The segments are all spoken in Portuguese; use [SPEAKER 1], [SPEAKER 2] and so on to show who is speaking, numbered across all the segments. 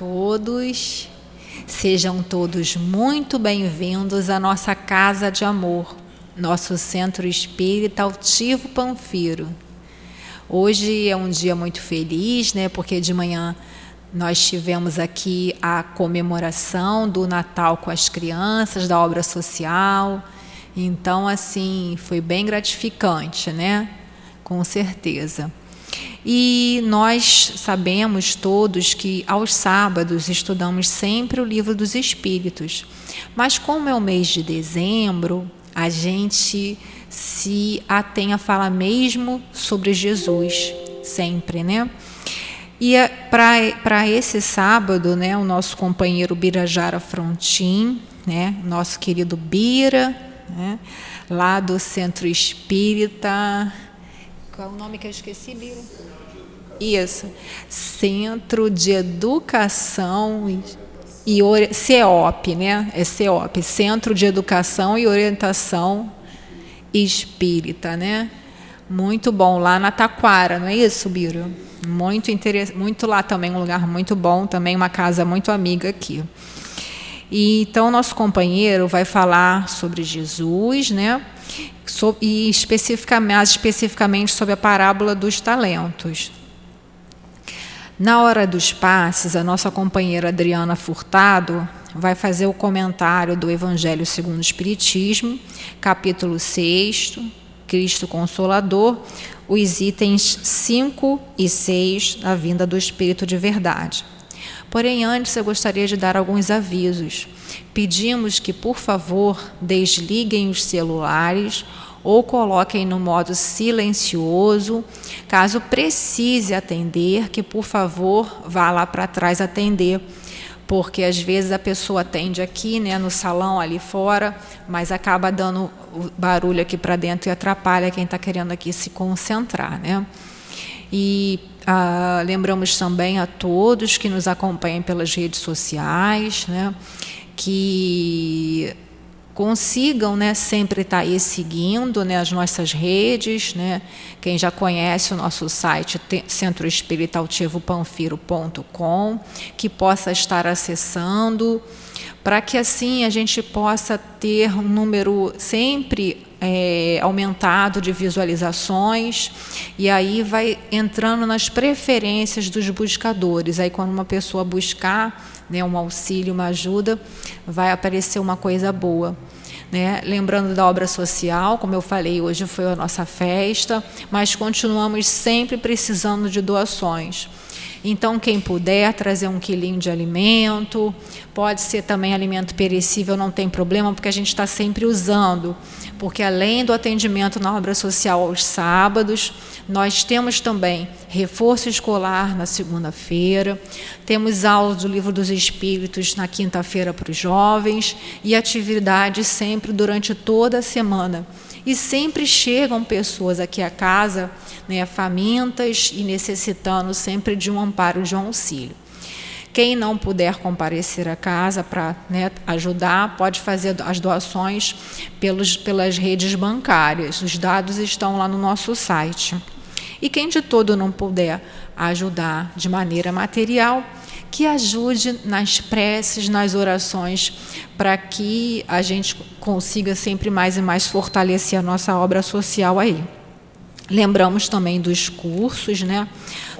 [SPEAKER 1] todos. Sejam todos muito bem-vindos à nossa casa de amor, nosso centro espírita Altivo Panfiro. Hoje é um dia muito feliz, né? Porque de manhã nós tivemos aqui a comemoração do Natal com as crianças, da obra social. Então, assim, foi bem gratificante, né? Com certeza. E nós sabemos todos que aos sábados estudamos sempre o livro dos Espíritos. Mas como é o mês de dezembro, a gente se atém a falar mesmo sobre Jesus, sempre, né? E é para esse sábado, né, o nosso companheiro Birajara Frontin, né, nosso querido Bira, né, lá do Centro Espírita. Qual é o nome que eu esqueci, Bira? Isso. Centro de Educação e CEOP, né? É CEOP, Centro de Educação e Orientação Espírita, né? Muito bom lá na Taquara, não é isso, Biro? Muito interessante, muito lá também um lugar muito bom, também uma casa muito amiga aqui. E então nosso companheiro vai falar sobre Jesus, né? E especificamente, mais especificamente sobre a parábola dos talentos. Na hora dos passes, a nossa companheira Adriana Furtado vai fazer o comentário do Evangelho segundo o Espiritismo, capítulo 6, Cristo Consolador, os itens 5 e 6 da vinda do Espírito de Verdade. Porém, antes eu gostaria de dar alguns avisos. Pedimos que, por favor, desliguem os celulares ou coloquem no modo silencioso. Caso precise atender, que por favor vá lá para trás atender, porque às vezes a pessoa atende aqui, né, no salão ali fora, mas acaba dando barulho aqui para dentro e atrapalha quem está querendo aqui se concentrar, né? E ah, lembramos também a todos que nos acompanham pelas redes sociais, né, que consigam né, sempre estar aí seguindo né, as nossas redes. Né? Quem já conhece o nosso site, centroespiritaltivopanfiro.com, que possa estar acessando, para que assim a gente possa ter um número sempre é, aumentado de visualizações, e aí vai entrando nas preferências dos buscadores. Aí, quando uma pessoa buscar né, um auxílio, uma ajuda, vai aparecer uma coisa boa. Né? Lembrando da obra social, como eu falei, hoje foi a nossa festa, mas continuamos sempre precisando de doações. Então, quem puder trazer um quilinho de alimento, pode ser também alimento perecível, não tem problema, porque a gente está sempre usando. Porque além do atendimento na obra social aos sábados, nós temos também reforço escolar na segunda-feira, temos aula do Livro dos Espíritos na quinta-feira para os jovens e atividades sempre durante toda a semana. E sempre chegam pessoas aqui à casa, né, famintas e necessitando sempre de um amparo, de um auxílio. Quem não puder comparecer à casa para né, ajudar, pode fazer as doações pelos, pelas redes bancárias. Os dados estão lá no nosso site. E quem de todo não puder ajudar de maneira material, que ajude nas preces, nas orações, para que a gente consiga sempre mais e mais fortalecer a nossa obra social aí. Lembramos também dos cursos, né?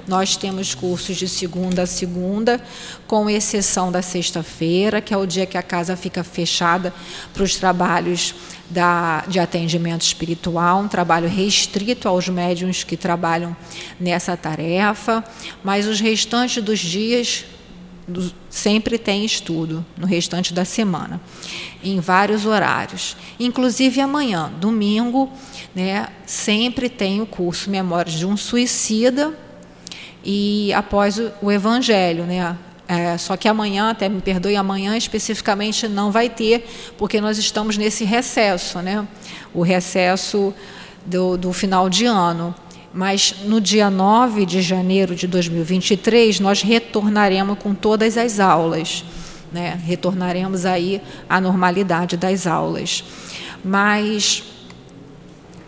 [SPEAKER 1] Nós temos cursos de segunda a segunda, com exceção da sexta-feira, que é o dia que a casa fica fechada para os trabalhos da, de atendimento espiritual, um trabalho restrito aos médiums que trabalham nessa tarefa, mas os restantes dos dias sempre tem estudo no restante da semana, em vários horários. Inclusive amanhã, domingo, né, sempre tem o curso Memórias de um Suicida e após o, o Evangelho, né, é, só que amanhã, até me perdoe, amanhã especificamente não vai ter, porque nós estamos nesse recesso, né? O recesso do, do final de ano. Mas no dia 9 de janeiro de 2023, nós retornaremos com todas as aulas. Né? Retornaremos aí à normalidade das aulas. Mas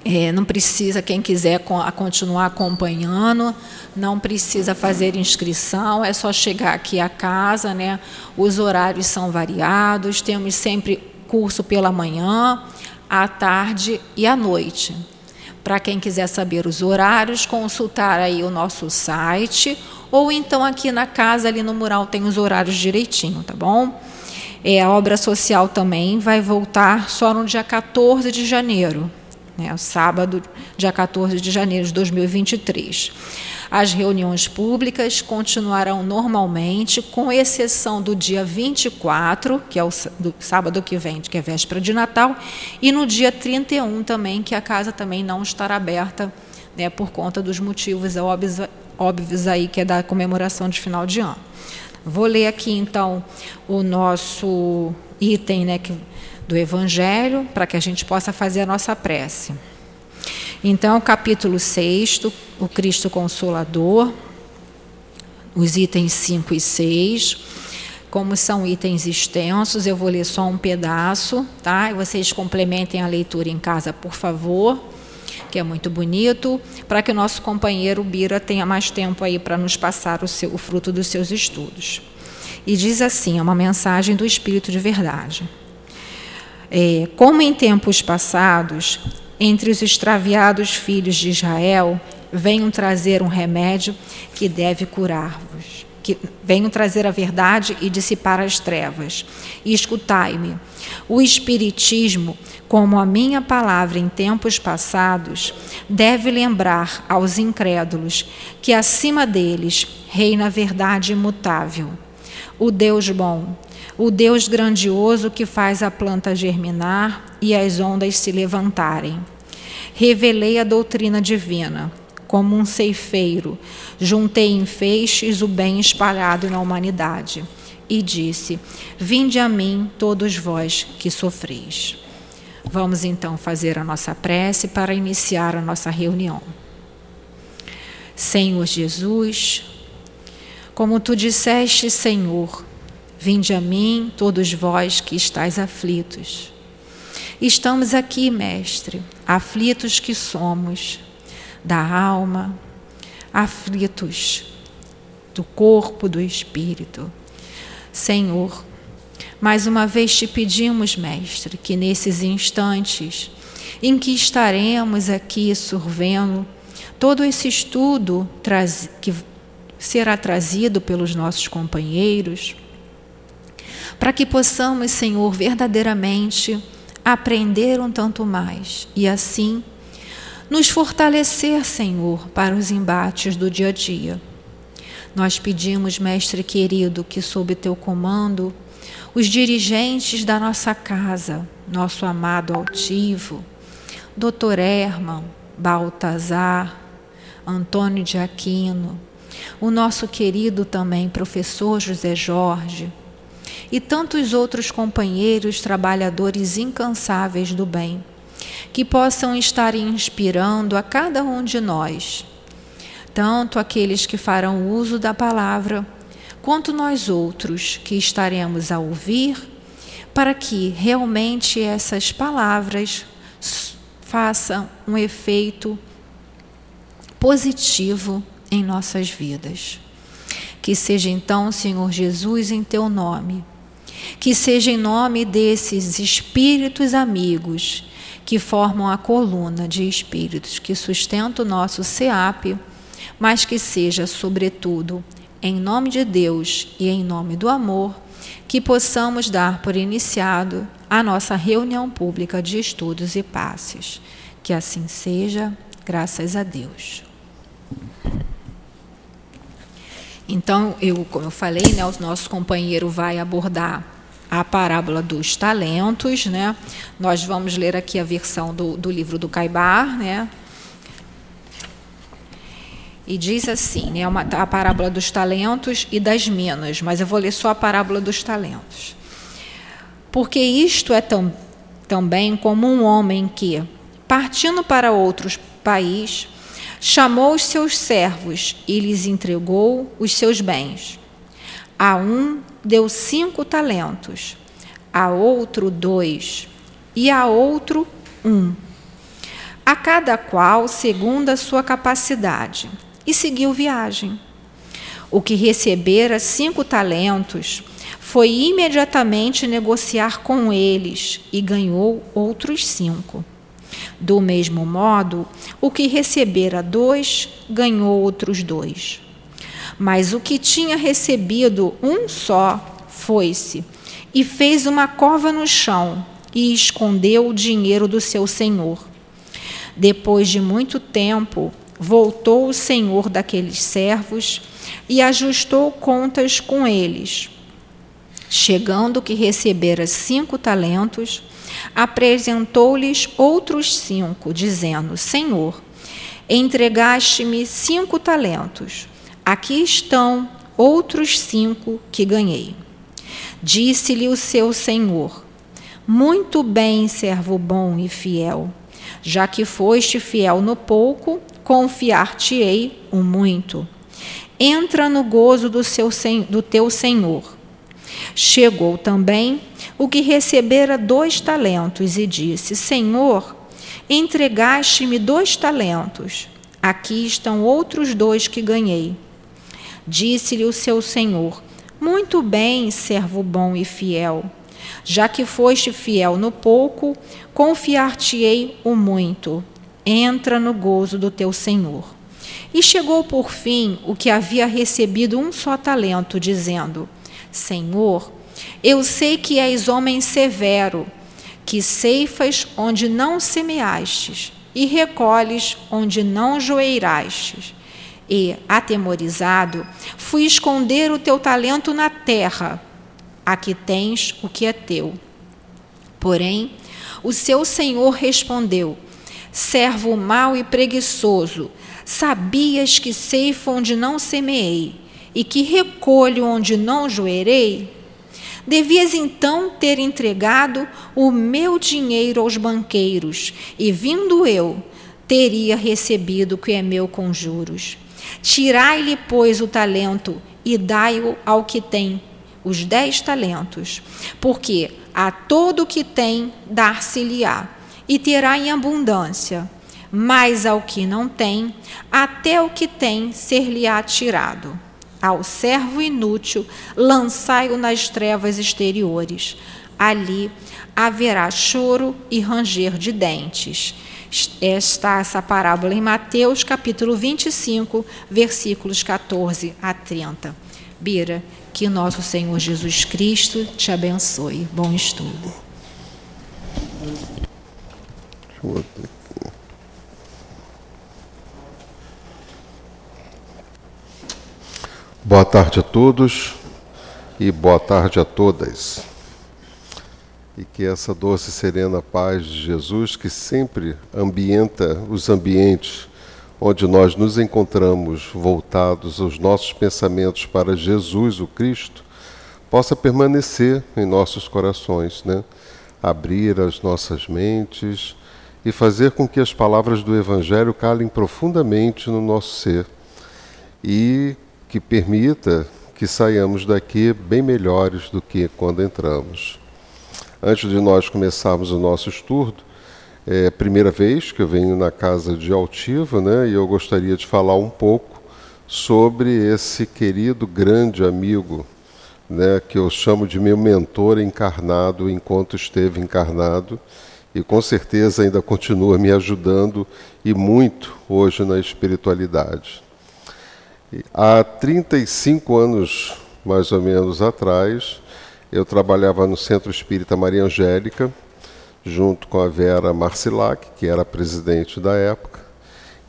[SPEAKER 1] É, não precisa, quem quiser continuar acompanhando, não precisa fazer inscrição, é só chegar aqui à casa, né? Os horários são variados, temos sempre curso pela manhã, à tarde e à noite. Para quem quiser saber os horários, consultar aí o nosso site, ou então aqui na casa, ali no mural, tem os horários direitinho, tá bom? É, a obra social também vai voltar só no dia 14 de janeiro né, sábado, dia 14 de janeiro de 2023. As reuniões públicas continuarão normalmente, com exceção do dia 24, que é o do sábado que vem, que é véspera de Natal, e no dia 31 também, que a casa também não estará aberta, né, por conta dos motivos óbvios, óbvios aí, que é da comemoração de final de ano. Vou ler aqui então o nosso item, né, que do Evangelho, para que a gente possa fazer a nossa prece. Então, capítulo 6, o Cristo Consolador, os itens 5 e 6. Como são itens extensos, eu vou ler só um pedaço, tá? E vocês complementem a leitura em casa, por favor, que é muito bonito, para que o nosso companheiro Bira tenha mais tempo aí para nos passar o, seu, o fruto dos seus estudos. E diz assim: é uma mensagem do Espírito de Verdade. É, como em tempos passados, entre os extraviados filhos de Israel, venham trazer um remédio que deve curar-vos. Que venham trazer a verdade e dissipar as trevas. E escutai-me: o Espiritismo, como a minha palavra em tempos passados, deve lembrar aos incrédulos que acima deles reina a verdade imutável. O Deus bom, o Deus grandioso que faz a planta germinar e as ondas se levantarem. Revelei a doutrina divina, como um ceifeiro, juntei em feixes o bem espalhado na humanidade, e disse: Vinde a mim, todos vós que sofreis. Vamos então fazer a nossa prece para iniciar a nossa reunião. Senhor Jesus, como tu disseste, Senhor, Vinde a mim, todos vós que estáis aflitos. Estamos aqui, Mestre, aflitos que somos, da alma, aflitos do corpo, do espírito. Senhor, mais uma vez te pedimos, Mestre, que nesses instantes em que estaremos aqui sorvendo todo esse estudo que será trazido pelos nossos companheiros, para que possamos, Senhor, verdadeiramente aprender um tanto mais e assim nos fortalecer, Senhor, para os embates do dia a dia. Nós pedimos, Mestre querido, que sob teu comando, os dirigentes da nossa casa, nosso amado altivo, Dr. Herman, Baltazar, Antônio de Aquino, o nosso querido também professor José Jorge, e tantos outros companheiros trabalhadores incansáveis do bem, que possam estar inspirando a cada um de nós, tanto aqueles que farão uso da palavra, quanto nós outros que estaremos a ouvir, para que realmente essas palavras façam um efeito positivo em nossas vidas. Que seja então, Senhor Jesus, em teu nome que seja em nome desses espíritos amigos que formam a coluna de espíritos que sustenta o nosso SEAP, mas que seja, sobretudo, em nome de Deus e em nome do amor, que possamos dar por iniciado a nossa reunião pública de estudos e passes. Que assim seja, graças a Deus. Então, eu, como eu falei, né, o nosso companheiro vai abordar a parábola dos talentos, né? Nós vamos ler aqui a versão do, do livro do Caibar, né? E diz assim, né, uma, a parábola dos talentos e das minas, mas eu vou ler só a parábola dos talentos. Porque isto é tão, também como um homem que, partindo para outro país, chamou os seus servos e lhes entregou os seus bens. A um deu cinco talentos, a outro dois, e a outro um, a cada qual segundo a sua capacidade, e seguiu viagem. O que recebera cinco talentos foi imediatamente negociar com eles e ganhou outros cinco. Do mesmo modo, o que recebera dois ganhou outros dois. Mas o que tinha recebido um só foi-se e fez uma cova no chão e escondeu o dinheiro do seu senhor. Depois de muito tempo, voltou o senhor daqueles servos e ajustou contas com eles. Chegando que recebera cinco talentos, apresentou-lhes outros cinco, dizendo: Senhor, entregaste-me cinco talentos. Aqui estão outros cinco que ganhei. Disse-lhe o seu senhor: Muito bem, servo bom e fiel. Já que foste fiel no pouco, confiar-te-ei o muito. Entra no gozo do, seu, do teu senhor. Chegou também o que recebera dois talentos e disse: Senhor, entregaste-me dois talentos. Aqui estão outros dois que ganhei. Disse-lhe o seu senhor: Muito bem, servo bom e fiel. Já que foste fiel no pouco, confiar-te-ei o muito. Entra no gozo do teu senhor. E chegou por fim o que havia recebido um só talento, dizendo: Senhor, eu sei que és homem severo, que ceifas onde não semeastes e recolhes onde não joeirastes. E, atemorizado, fui esconder o teu talento na terra. Aqui tens o que é teu. Porém, o seu senhor respondeu: Servo mau e preguiçoso, sabias que ceifo onde não semeei e que recolho onde não joerei? Devias então ter entregado o meu dinheiro aos banqueiros, e vindo eu, teria recebido o que é meu com juros. Tirai-lhe, pois, o talento e dai-o ao que tem os dez talentos, porque a todo o que tem dar-se-lhe-á, e terá em abundância, mas ao que não tem, até o que tem ser-lhe-á tirado ao servo inútil, lançai-o nas trevas exteriores. Ali haverá choro e ranger de dentes. Está essa parábola em Mateus, capítulo 25, versículos 14 a 30. Bira, que nosso Senhor Jesus Cristo te abençoe. Bom estudo.
[SPEAKER 2] Boa tarde a todos e boa tarde a todas. E que essa doce e serena paz de Jesus, que sempre ambienta os ambientes onde nós nos encontramos voltados os nossos pensamentos para Jesus, o Cristo, possa permanecer em nossos corações, né? abrir as nossas mentes e fazer com que as palavras do Evangelho calem profundamente no nosso ser e que permita que saiamos daqui bem melhores do que quando entramos. Antes de nós começarmos o nosso estudo, é a primeira vez que eu venho na casa de Altivo, né, e eu gostaria de falar um pouco sobre esse querido grande amigo, né, que eu chamo de meu mentor encarnado enquanto esteve encarnado, e com certeza ainda continua me ajudando e muito hoje na espiritualidade. Há 35 anos, mais ou menos, atrás, eu trabalhava no Centro Espírita Maria Angélica, junto com a Vera Marcilac, que era presidente da época,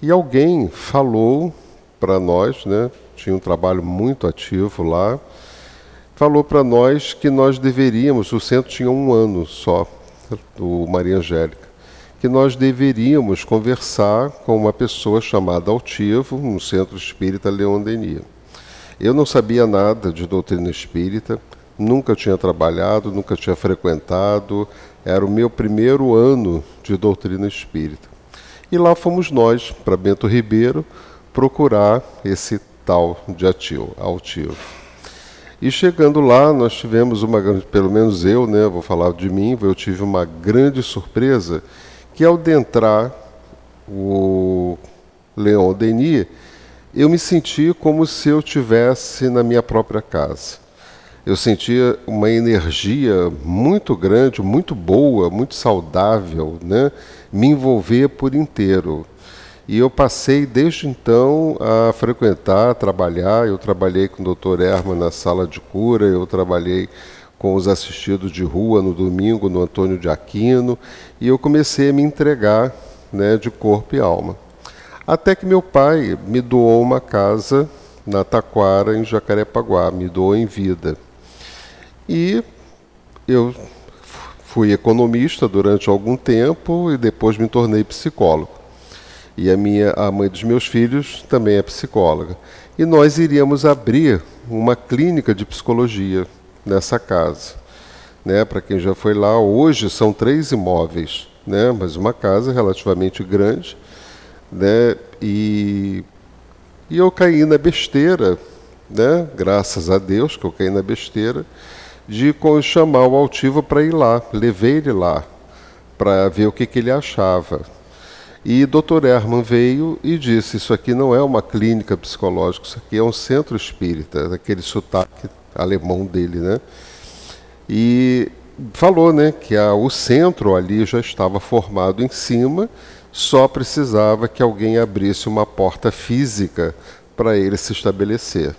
[SPEAKER 2] e alguém falou para nós, né, tinha um trabalho muito ativo lá, falou para nós que nós deveríamos, o centro tinha um ano só, do Maria Angélica, que nós deveríamos conversar com uma pessoa chamada Altivo, no Centro Espírita Leon Denis. Eu não sabia nada de doutrina espírita, nunca tinha trabalhado, nunca tinha frequentado, era o meu primeiro ano de doutrina espírita. E lá fomos nós, para Bento Ribeiro, procurar esse tal de altivo. E chegando lá, nós tivemos uma, pelo menos eu, né, vou falar de mim, eu tive uma grande surpresa que ao adentrar o Leon Denis, eu me senti como se eu tivesse na minha própria casa. Eu sentia uma energia muito grande, muito boa, muito saudável, né? me envolver por inteiro. E eu passei desde então a frequentar, a trabalhar. Eu trabalhei com o Dr. Erma na sala de cura, eu trabalhei com os assistidos de rua no domingo no Antônio de Aquino, e eu comecei a me entregar né, de corpo e alma. Até que meu pai me doou uma casa na Taquara, em Jacarepaguá, me doou em vida. E eu fui economista durante algum tempo e depois me tornei psicólogo. E a minha a mãe dos meus filhos também é psicóloga. E nós iríamos abrir uma clínica de psicologia nessa casa. Né, Para quem já foi lá, hoje são três imóveis, né, mas uma casa relativamente grande né? E, e eu caí na besteira, né? Graças a Deus que eu caí na besteira de chamar o altivo para ir lá. Levei ele lá para ver o que, que ele achava. E Dr. Herman veio e disse: Isso aqui não é uma clínica psicológica, isso aqui é um centro espírita, daquele sotaque alemão dele, né? E falou né, que a, o centro ali já estava formado em cima só precisava que alguém abrisse uma porta física para ele se estabelecer.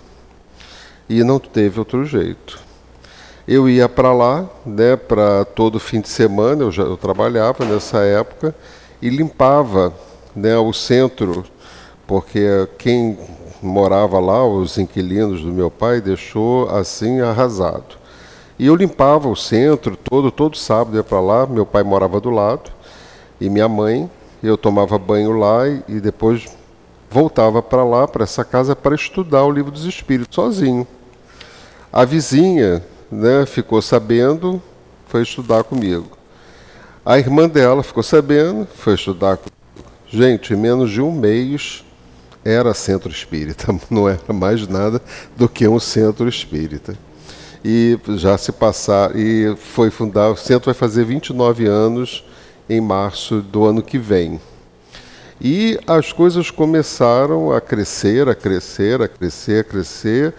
[SPEAKER 2] E não teve outro jeito. Eu ia para lá, né, para todo fim de semana, eu, já, eu trabalhava nessa época, e limpava né, o centro, porque quem morava lá, os inquilinos do meu pai, deixou assim arrasado. E eu limpava o centro todo, todo sábado ia para lá, meu pai morava do lado, e minha mãe, eu tomava banho lá e, e depois voltava para lá, para essa casa, para estudar o livro dos Espíritos, sozinho. A vizinha né, ficou sabendo, foi estudar comigo. A irmã dela ficou sabendo, foi estudar comigo. Gente, em menos de um mês era centro espírita, não era mais nada do que um centro espírita. E já se passar, e foi fundar, o centro vai fazer 29 anos em março do ano que vem. E as coisas começaram a crescer, a crescer, a crescer, a crescer,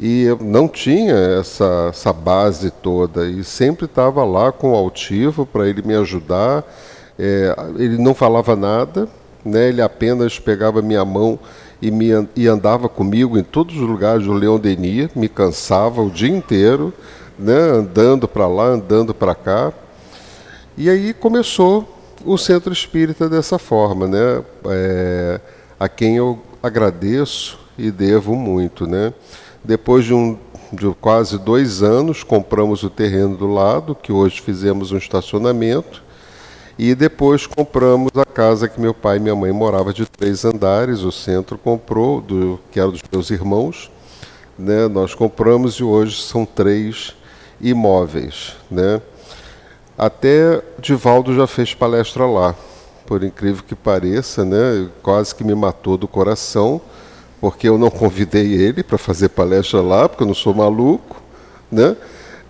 [SPEAKER 2] e não tinha essa, essa base toda, e sempre estava lá com o altivo para ele me ajudar. É, ele não falava nada, né, ele apenas pegava minha mão e, me, e andava comigo em todos os lugares do Leão Denis, me cansava o dia inteiro, né, andando para lá, andando para cá. E aí começou o Centro Espírita dessa forma, né? É, a quem eu agradeço e devo muito, né? Depois de, um, de quase dois anos, compramos o terreno do lado, que hoje fizemos um estacionamento, e depois compramos a casa que meu pai e minha mãe moravam de três andares. O centro comprou, do, que era dos meus irmãos, né? Nós compramos e hoje são três imóveis, né? Até Divaldo já fez palestra lá, por incrível que pareça, né? Quase que me matou do coração, porque eu não convidei ele para fazer palestra lá, porque eu não sou maluco, né?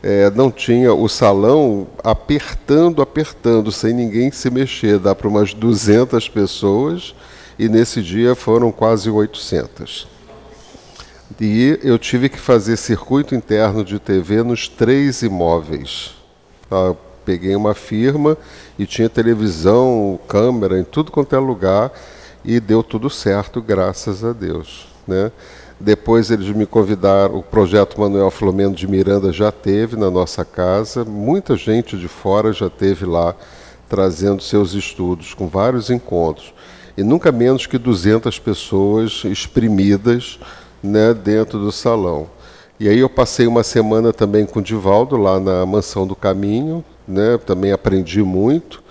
[SPEAKER 2] É, não tinha o salão apertando, apertando, sem ninguém se mexer. Dá para umas 200 pessoas e nesse dia foram quase 800. E eu tive que fazer circuito interno de TV nos três imóveis. Tá? peguei uma firma e tinha televisão, câmera em tudo quanto é lugar e deu tudo certo, graças a Deus. Né? Depois eles me convidaram, o projeto Manuel Flomeno de Miranda já teve na nossa casa, muita gente de fora já teve lá trazendo seus estudos, com vários encontros. E nunca menos que 200 pessoas exprimidas né, dentro do salão. E aí eu passei uma semana também com o Divaldo lá na Mansão do Caminho, né? Também aprendi muito,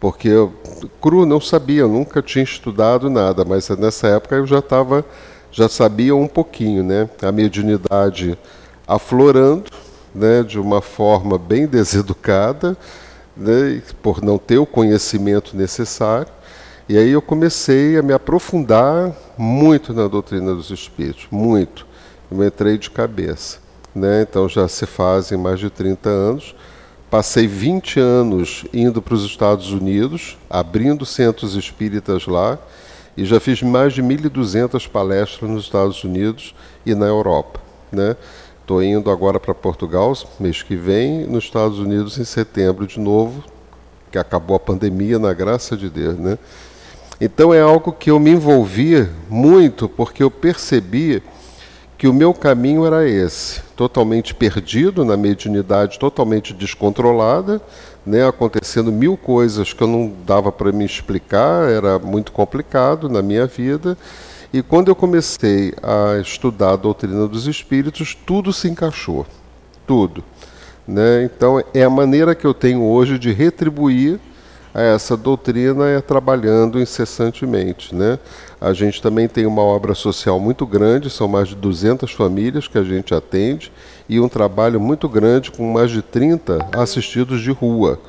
[SPEAKER 2] porque eu, cru não sabia, nunca tinha estudado nada, mas nessa época eu já estava, já sabia um pouquinho, né? A mediunidade aflorando, né? De uma forma bem deseducada, né? Por não ter o conhecimento necessário. E aí eu comecei a me aprofundar muito na doutrina dos espíritos, muito. Eu entrei de cabeça. Né? Então já se fazem mais de 30 anos Passei 20 anos indo para os Estados Unidos, abrindo centros espíritas lá, e já fiz mais de 1.200 palestras nos Estados Unidos e na Europa. Estou né? indo agora para Portugal mês que vem, nos Estados Unidos em setembro de novo, que acabou a pandemia, na graça de Deus. Né? Então é algo que eu me envolvi muito, porque eu percebi que o meu caminho era esse, totalmente perdido na mediunidade, totalmente descontrolada, né, acontecendo mil coisas que eu não dava para me explicar, era muito complicado na minha vida. E quando eu comecei a estudar a doutrina dos espíritos, tudo se encaixou, tudo. Né? Então é a maneira que eu tenho hoje de retribuir a essa doutrina é trabalhando incessantemente. Né? A gente também tem uma obra social muito grande, são mais de 200 famílias que a gente atende, e um trabalho muito grande com mais de 30 assistidos de rua,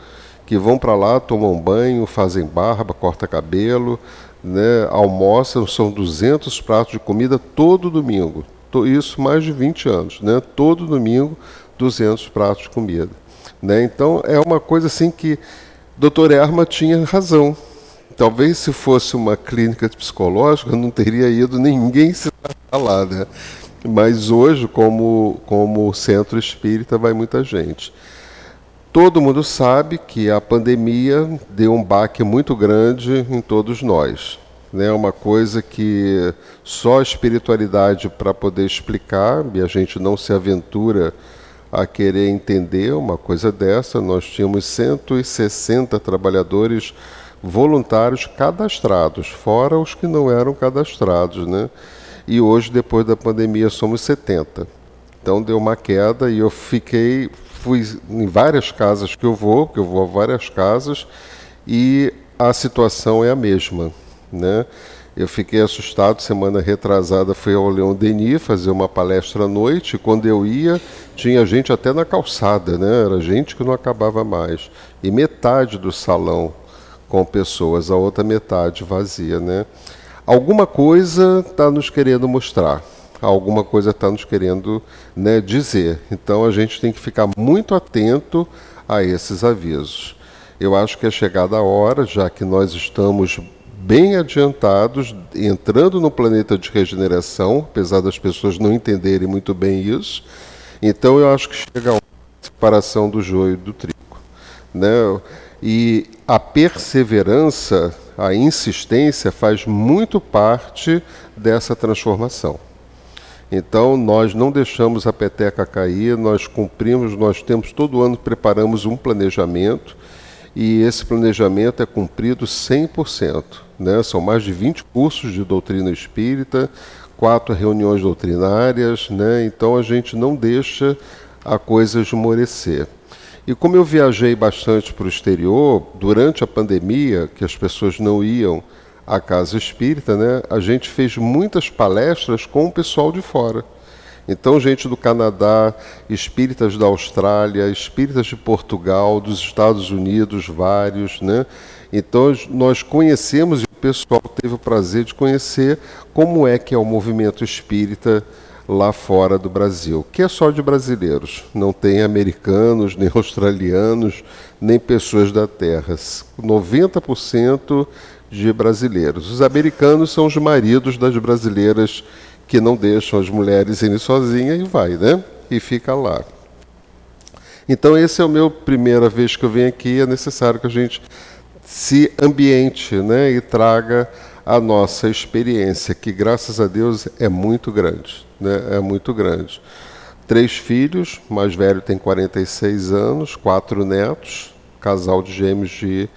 [SPEAKER 2] que vão para lá, tomam banho, fazem barba, corta cabelo, né, almoçam, são 200 pratos de comida todo domingo. Isso mais de 20 anos, né? todo domingo 200 pratos de comida. Né? Então é uma coisa assim que Dr. Erma tinha razão talvez se fosse uma clínica psicológica não teria ido ninguém se lá, né? Mas hoje, como, como centro espírita, vai muita gente. Todo mundo sabe que a pandemia deu um baque muito grande em todos nós. Né? uma coisa que só a espiritualidade para poder explicar, e a gente não se aventura a querer entender uma coisa dessa. Nós tínhamos 160 trabalhadores voluntários cadastrados, fora os que não eram cadastrados, né? E hoje, depois da pandemia, somos 70. Então deu uma queda e eu fiquei, fui em várias casas que eu vou, que eu vou a várias casas, e a situação é a mesma, né? Eu fiquei assustado, semana retrasada fui ao Leão Denis fazer uma palestra à noite, quando eu ia, tinha gente até na calçada, né? Era gente que não acabava mais. E metade do salão com pessoas, a outra metade vazia, né? Alguma coisa está nos querendo mostrar, alguma coisa está nos querendo né, dizer. Então a gente tem que ficar muito atento a esses avisos. Eu acho que é chegada a hora, já que nós estamos bem adiantados, entrando no planeta de regeneração, apesar das pessoas não entenderem muito bem isso. Então eu acho que chega a hora separação do joio e do trigo. Né? E a perseverança, a insistência faz muito parte dessa transformação. Então, nós não deixamos a peteca cair, nós cumprimos, nós temos todo ano preparamos um planejamento e esse planejamento é cumprido 100%. Né? São mais de 20 cursos de doutrina espírita, quatro reuniões doutrinárias, né? então a gente não deixa a coisa esmorecer. E como eu viajei bastante para o exterior, durante a pandemia, que as pessoas não iam à casa espírita, né, a gente fez muitas palestras com o pessoal de fora. Então, gente do Canadá, espíritas da Austrália, espíritas de Portugal, dos Estados Unidos, vários. Né? Então, nós conhecemos e o pessoal teve o prazer de conhecer como é que é o movimento espírita lá fora do Brasil, que é só de brasileiros, não tem americanos, nem australianos, nem pessoas da terra. 90% de brasileiros. Os americanos são os maridos das brasileiras que não deixam as mulheres irem sozinhas e vai, né? E fica lá. Então esse é o meu primeira vez que eu venho aqui, é necessário que a gente se ambiente, né, e traga a nossa experiência, que graças a Deus é muito grande. Né? É muito grande. Três filhos, mais velho tem 46 anos, quatro netos, casal de gêmeos de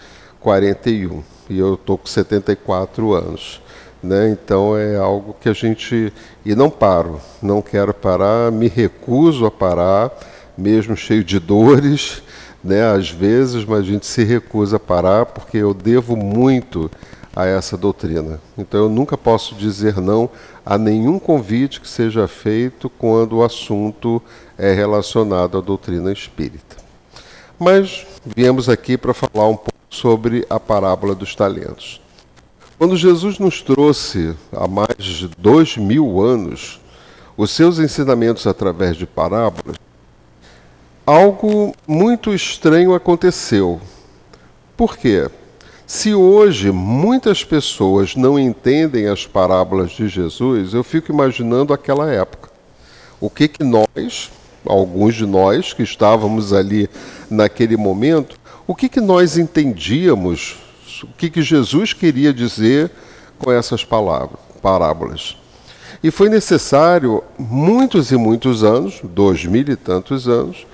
[SPEAKER 2] 41. E eu estou com 74 anos. Né? Então é algo que a gente. E não paro, não quero parar, me recuso a parar, mesmo cheio de dores, né? às vezes, mas a gente se recusa a parar porque eu devo muito a essa doutrina. Então eu nunca posso dizer não a nenhum convite que seja feito quando o assunto é relacionado à doutrina espírita. Mas viemos aqui para falar um pouco sobre a parábola dos talentos. Quando Jesus nos trouxe há mais de dois mil anos os seus ensinamentos através de parábolas, algo muito estranho aconteceu. Por quê? Se hoje muitas pessoas não entendem as parábolas de Jesus, eu fico imaginando aquela época. O que que nós, alguns de nós que estávamos ali naquele momento, o que que nós entendíamos, o que que Jesus queria dizer com essas palavras, parábolas? E foi necessário muitos e muitos anos, dois mil e tantos anos,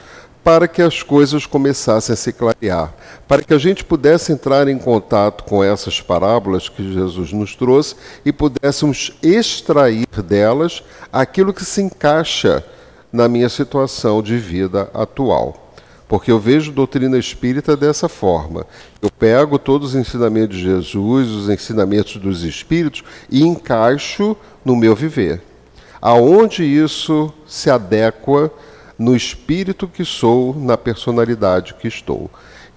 [SPEAKER 2] para que as coisas começassem a se clarear, para que a gente pudesse entrar em contato com essas parábolas que Jesus nos trouxe e pudéssemos extrair delas aquilo que se encaixa na minha situação de vida atual. Porque eu vejo doutrina espírita dessa forma. Eu pego todos os ensinamentos de Jesus, os ensinamentos dos espíritos e encaixo no meu viver. Aonde isso se adequa no espírito que sou, na personalidade que estou.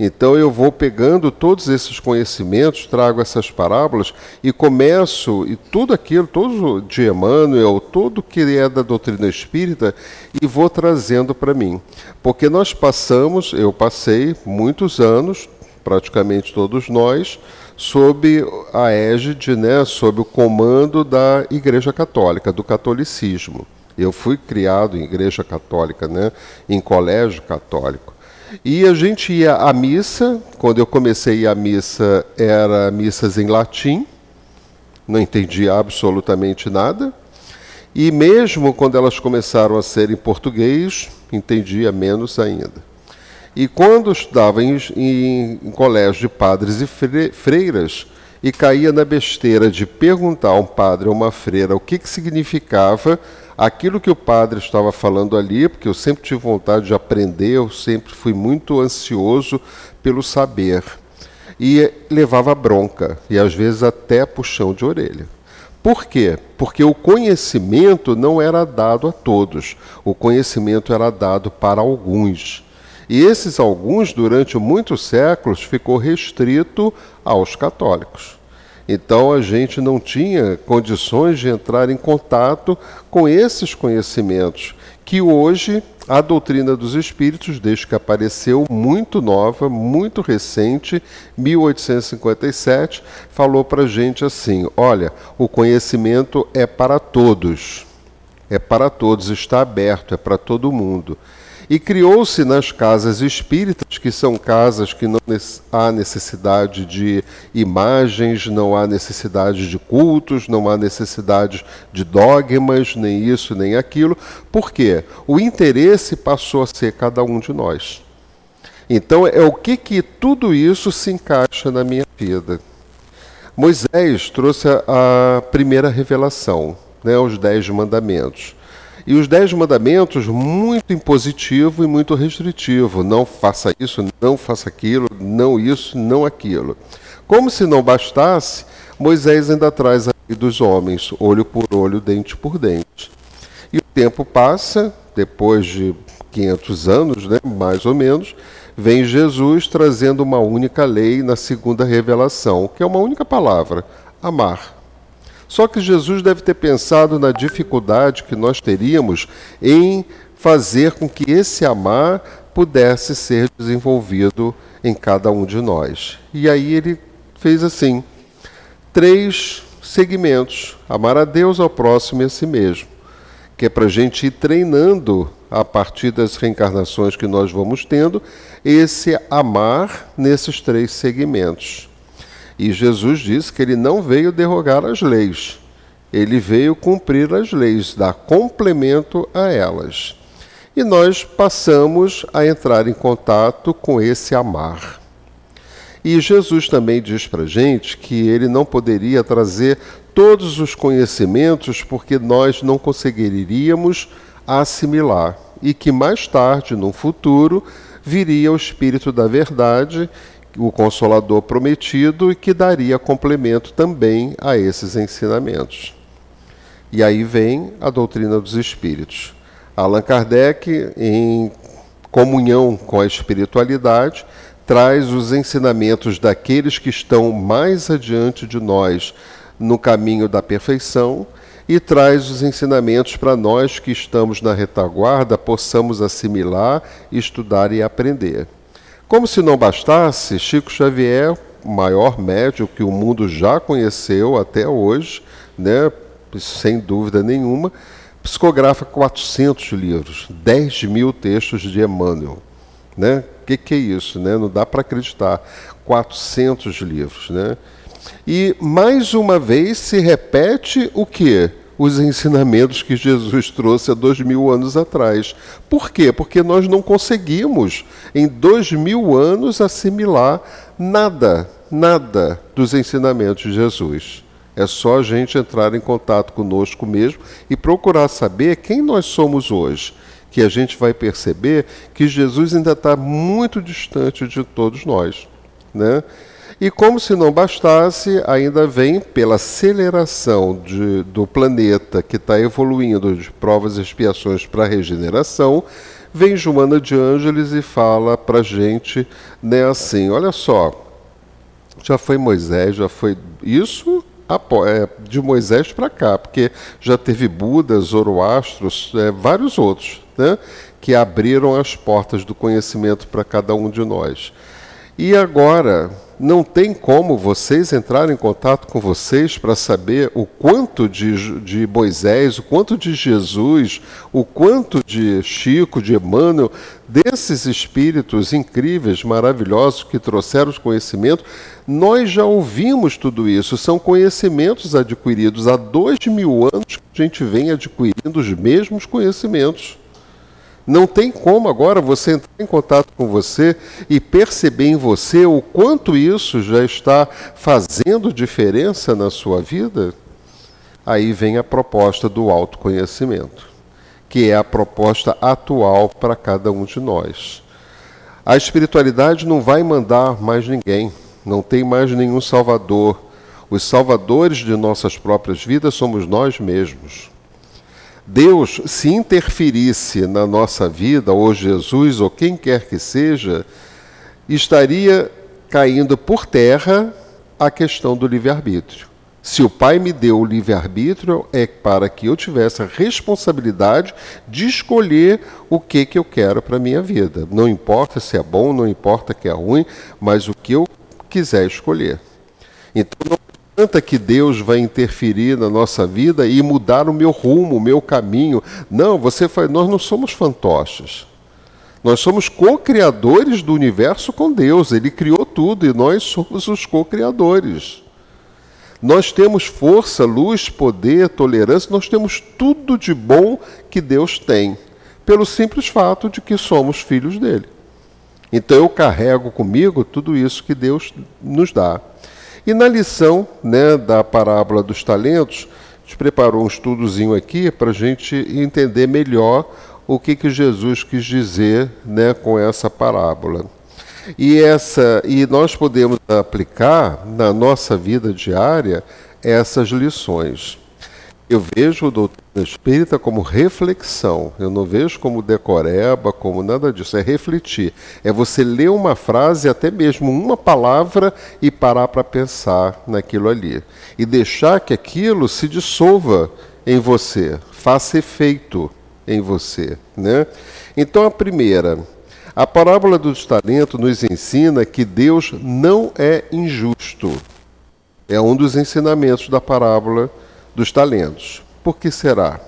[SPEAKER 2] Então eu vou pegando todos esses conhecimentos, trago essas parábolas e começo, e tudo aquilo, todo de Emmanuel, tudo que é da doutrina espírita, e vou trazendo para mim. Porque nós passamos, eu passei muitos anos, praticamente todos nós, sob a égide, né, sob o comando da Igreja Católica, do catolicismo. Eu fui criado em igreja católica, né, em colégio católico. E a gente ia à missa, quando eu comecei a missa, era missas em latim, não entendia absolutamente nada. E mesmo quando elas começaram a ser em português, entendia menos ainda. E quando estudava em, em, em colégio de padres e freiras, e caía na besteira de perguntar a um padre ou uma freira o que, que significava aquilo que o padre estava falando ali, porque eu sempre tive vontade de aprender, eu sempre fui muito ansioso pelo saber. E levava bronca, e às vezes até puxão de orelha. Por quê? Porque o conhecimento não era dado a todos, o conhecimento era dado para alguns. E esses alguns, durante muitos séculos, ficou restrito aos católicos. Então a gente não tinha condições de entrar em contato com esses conhecimentos, que hoje a doutrina dos espíritos, desde que apareceu, muito nova, muito recente, 1857, falou para a gente assim: olha, o conhecimento é para todos, é para todos, está aberto, é para todo mundo. E criou-se nas casas espíritas, que são casas que não há necessidade de imagens, não há necessidade de cultos, não há necessidade de dogmas, nem isso, nem aquilo. Por quê? O interesse passou a ser cada um de nós. Então, é o que que tudo isso se encaixa na minha vida. Moisés trouxe a primeira revelação, né, os dez mandamentos. E os dez mandamentos, muito impositivo e muito restritivo. Não faça isso, não faça aquilo, não isso, não aquilo. Como se não bastasse, Moisés ainda traz a lei dos homens, olho por olho, dente por dente. E o tempo passa, depois de 500 anos, né, mais ou menos, vem Jesus trazendo uma única lei na segunda revelação, que é uma única palavra: amar. Só que Jesus deve ter pensado na dificuldade que nós teríamos em fazer com que esse amar pudesse ser desenvolvido em cada um de nós. E aí ele fez assim: três segmentos: amar a Deus, ao próximo e a si mesmo. Que é para a gente ir treinando, a partir das reencarnações que nós vamos tendo, esse amar nesses três segmentos. E Jesus disse que ele não veio derrogar as leis, ele veio cumprir as leis, dar complemento a elas. E nós passamos a entrar em contato com esse amar. E Jesus também diz para a gente que ele não poderia trazer todos os conhecimentos porque nós não conseguiríamos assimilar. E que mais tarde, no futuro, viria o Espírito da Verdade o Consolador prometido e que daria complemento também a esses ensinamentos. E aí vem a doutrina dos espíritos. Allan Kardec, em comunhão com a espiritualidade, traz os ensinamentos daqueles que estão mais adiante de nós no caminho da perfeição e traz os ensinamentos para nós que estamos na retaguarda possamos assimilar, estudar e aprender. Como se não bastasse, Chico Xavier, o maior médium que o mundo já conheceu até hoje, né, sem dúvida nenhuma, psicografa 400 livros, 10 mil textos de Emmanuel. Né? O que, que é isso? Né? Não dá para acreditar. 400 livros. Né? E mais uma vez se repete o que? Os ensinamentos que Jesus trouxe há dois mil anos atrás. Por quê? Porque nós não conseguimos, em dois mil anos, assimilar nada, nada dos ensinamentos de Jesus. É só a gente entrar em contato conosco mesmo e procurar saber quem nós somos hoje, que a gente vai perceber que Jesus ainda está muito distante de todos nós. Né? E como se não bastasse, ainda vem pela aceleração de, do planeta que está evoluindo de provas e expiações para regeneração, vem Joana de Ângeles e fala para a gente né, assim, olha só, já foi Moisés, já foi isso é, de Moisés para cá, porque já teve Budas, Zoroastros, é, vários outros, né, que abriram as portas do conhecimento para cada um de nós. E agora, não tem como vocês entrarem em contato com vocês para saber o quanto de, de Moisés, o quanto de Jesus, o quanto de Chico, de Emmanuel, desses espíritos incríveis, maravilhosos que trouxeram os conhecimentos, nós já ouvimos tudo isso. São conhecimentos adquiridos há dois mil anos que a gente vem adquirindo os mesmos conhecimentos. Não tem como agora você entrar em contato com você e perceber em você o quanto isso já está fazendo diferença na sua vida. Aí vem a proposta do autoconhecimento, que é a proposta atual para cada um de nós. A espiritualidade não vai mandar mais ninguém, não tem mais nenhum salvador. Os salvadores de nossas próprias vidas somos nós mesmos. Deus, se interferisse na nossa vida, ou Jesus, ou quem quer que seja, estaria caindo por terra a questão do livre-arbítrio. Se o Pai me deu o livre-arbítrio, é para que eu tivesse a responsabilidade de escolher o que, que eu quero para a minha vida. Não importa se é bom, não importa que é ruim, mas o que eu quiser escolher. Então, não adianta que Deus vai interferir na nossa vida e mudar o meu rumo, o meu caminho. Não, você faz, nós não somos fantoches. Nós somos co-criadores do universo com Deus. Ele criou tudo e nós somos os co-criadores. Nós temos força, luz, poder, tolerância, nós temos tudo de bom que Deus tem, pelo simples fato de que somos filhos dele. Então eu carrego comigo tudo isso que Deus nos dá. E na lição né, da parábola dos talentos, a gente preparou um estudozinho aqui para a gente entender melhor o que, que Jesus quis dizer né, com essa parábola. E, essa, e nós podemos aplicar na nossa vida diária essas lições. Eu vejo o doutrina espírita como reflexão, eu não vejo como decoreba, como nada disso, é refletir. É você ler uma frase, até mesmo uma palavra, e parar para pensar naquilo ali. E deixar que aquilo se dissolva em você, faça efeito em você. Né? Então, a primeira, a parábola dos talentos nos ensina que Deus não é injusto. É um dos ensinamentos da parábola dos talentos. Por que será?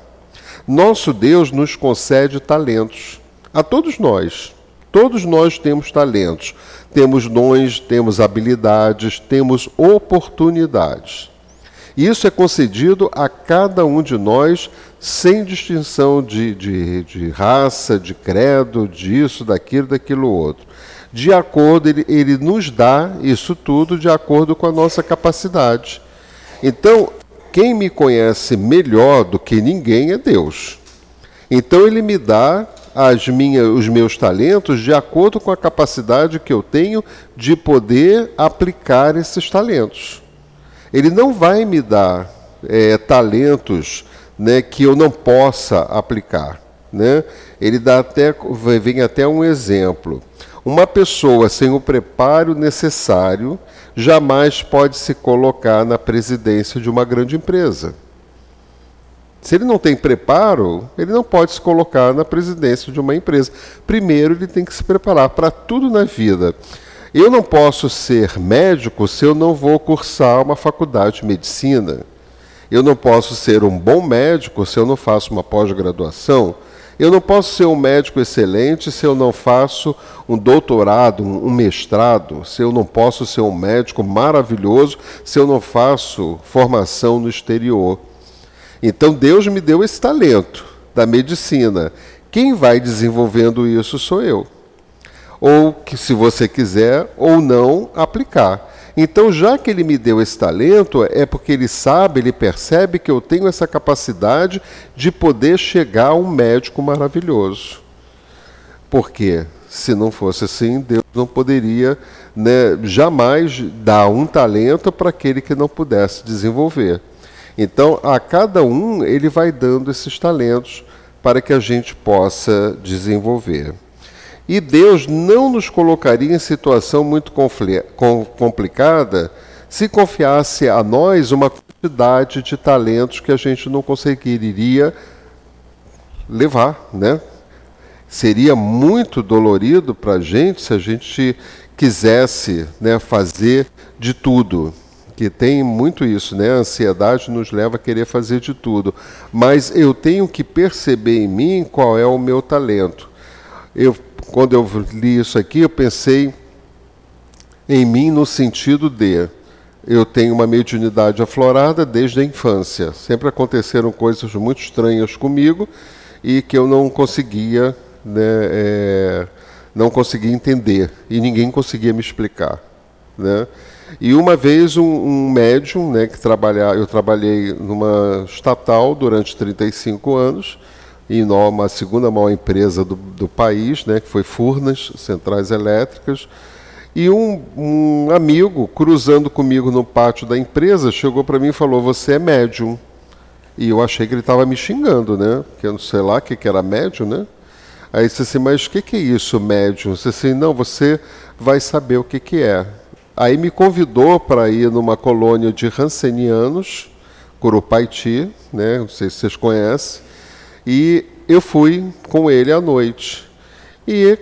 [SPEAKER 2] Nosso Deus nos concede talentos, a todos nós. Todos nós temos talentos, temos dons, temos habilidades, temos oportunidades. Isso é concedido a cada um de nós, sem distinção de, de, de raça, de credo, disso, daquilo, daquilo outro. De acordo, ele, ele nos dá isso tudo de acordo com a nossa capacidade. Então, quem me conhece melhor do que ninguém é Deus. Então ele me dá as minhas, os meus talentos de acordo com a capacidade que eu tenho de poder aplicar esses talentos. Ele não vai me dar é, talentos né, que eu não possa aplicar. Né? Ele dá até, vem até um exemplo. Uma pessoa sem o preparo necessário jamais pode se colocar na presidência de uma grande empresa. Se ele não tem preparo, ele não pode se colocar na presidência de uma empresa. Primeiro, ele tem que se preparar para tudo na vida. Eu não posso ser médico se eu não vou cursar uma faculdade de medicina. Eu não posso ser um bom médico se eu não faço uma pós-graduação. Eu não posso ser um médico excelente se eu não faço um doutorado, um mestrado, se eu não posso ser um médico maravilhoso se eu não faço formação no exterior. Então Deus me deu esse talento da medicina. Quem vai desenvolvendo isso sou eu. Ou que, se você quiser, ou não aplicar. Então, já que ele me deu esse talento, é porque ele sabe, ele percebe que eu tenho essa capacidade de poder chegar a um médico maravilhoso. Porque, se não fosse assim, Deus não poderia né, jamais dar um talento para aquele que não pudesse desenvolver. Então, a cada um, ele vai dando esses talentos para que a gente possa desenvolver. E Deus não nos colocaria em situação muito complicada se confiasse a nós uma quantidade de talentos que a gente não conseguiria levar, né? Seria muito dolorido para a gente se a gente quisesse né, fazer de tudo, que tem muito isso, né? A ansiedade nos leva a querer fazer de tudo. Mas eu tenho que perceber em mim qual é o meu talento. Eu quando eu li isso aqui, eu pensei em mim no sentido de eu tenho uma mediunidade aflorada desde a infância. Sempre aconteceram coisas muito estranhas comigo e que eu não conseguia, né, é, não conseguia entender e ninguém conseguia me explicar, né? E uma vez um, um médium, né, que trabalhar, eu trabalhei numa estatal durante 35 anos e uma segunda maior empresa do, do país, né, que foi Furnas, Centrais Elétricas. E um, um amigo, cruzando comigo no pátio da empresa, chegou para mim e falou: Você é médium. E eu achei que ele estava me xingando, né? Porque eu não sei lá o que, que era médium, né? Aí disse assim: Mas o que, que é isso, médium? Disse assim: Não, você vai saber o que, que é. Aí me convidou para ir numa colônia de Hansenianos, Curupaiti, né? Não sei se vocês conhecem e eu fui com ele à noite. E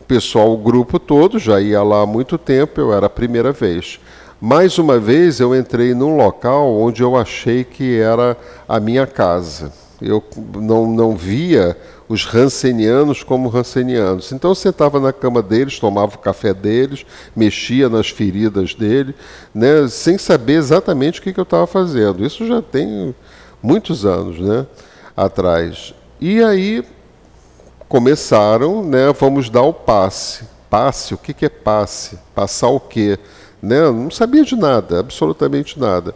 [SPEAKER 2] o pessoal, o grupo todo, já ia lá há muito tempo, eu era a primeira vez. Mais uma vez eu entrei num local onde eu achei que era a minha casa. Eu não, não via os rancenianos como rancenianos. Então eu sentava na cama deles, tomava o café deles, mexia nas feridas dele, né, sem saber exatamente o que, que eu estava fazendo. Isso já tem muitos anos. Né? Atrás. E aí começaram, né, vamos dar o passe. Passe, o que, que é passe? Passar o quê? Né? Não sabia de nada, absolutamente nada.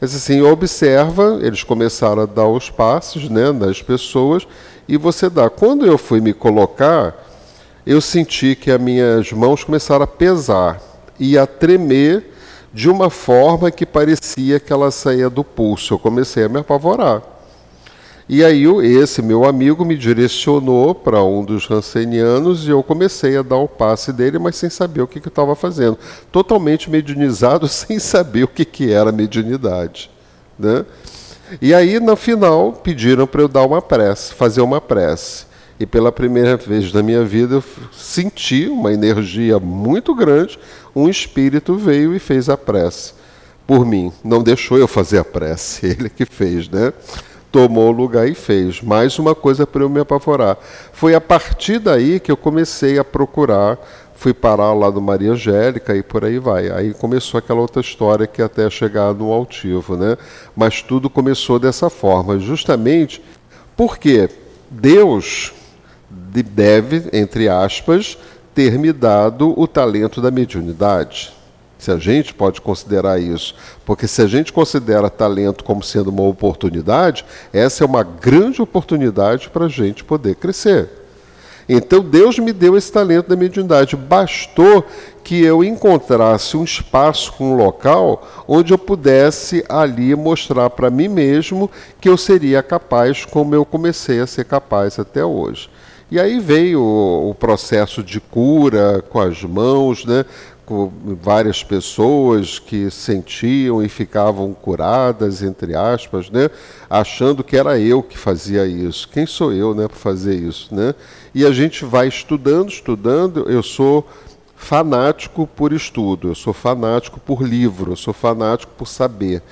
[SPEAKER 2] Mas assim, observa, eles começaram a dar os passes né, das pessoas e você dá. Quando eu fui me colocar, eu senti que as minhas mãos começaram a pesar e a tremer de uma forma que parecia que ela saía do pulso. Eu comecei a me apavorar. E aí esse meu amigo me direcionou para um dos rancenianos e eu comecei a dar o passe dele, mas sem saber o que, que eu estava fazendo. Totalmente mediunizado, sem saber o que, que era mediunidade. Né? E aí, no final, pediram para eu dar uma prece, fazer uma prece. E pela primeira vez na minha vida eu senti uma energia muito grande, um espírito veio e fez a prece por mim. Não deixou eu fazer a prece, ele que fez, né? Tomou o lugar e fez. Mais uma coisa para eu me apavorar. Foi a partir daí que eu comecei a procurar, fui parar lá no Maria Angélica e por aí vai. Aí começou aquela outra história que até chegar no altivo, né? Mas tudo começou dessa forma, justamente porque Deus deve, entre aspas, ter me dado o talento da mediunidade. Se a gente pode considerar isso. Porque se a gente considera talento como sendo uma oportunidade, essa é uma grande oportunidade para a gente poder crescer. Então Deus me deu esse talento da mediunidade. Bastou que eu encontrasse um espaço, um local, onde eu pudesse ali mostrar para mim mesmo que eu seria capaz, como eu comecei a ser capaz até hoje. E aí veio o, o processo de cura com as mãos, né? Com várias pessoas que sentiam e ficavam curadas, entre aspas, né? achando que era eu que fazia isso. Quem sou eu né, para fazer isso? Né? E a gente vai estudando, estudando. Eu sou fanático por estudo, eu sou fanático por livro, eu sou fanático por saber.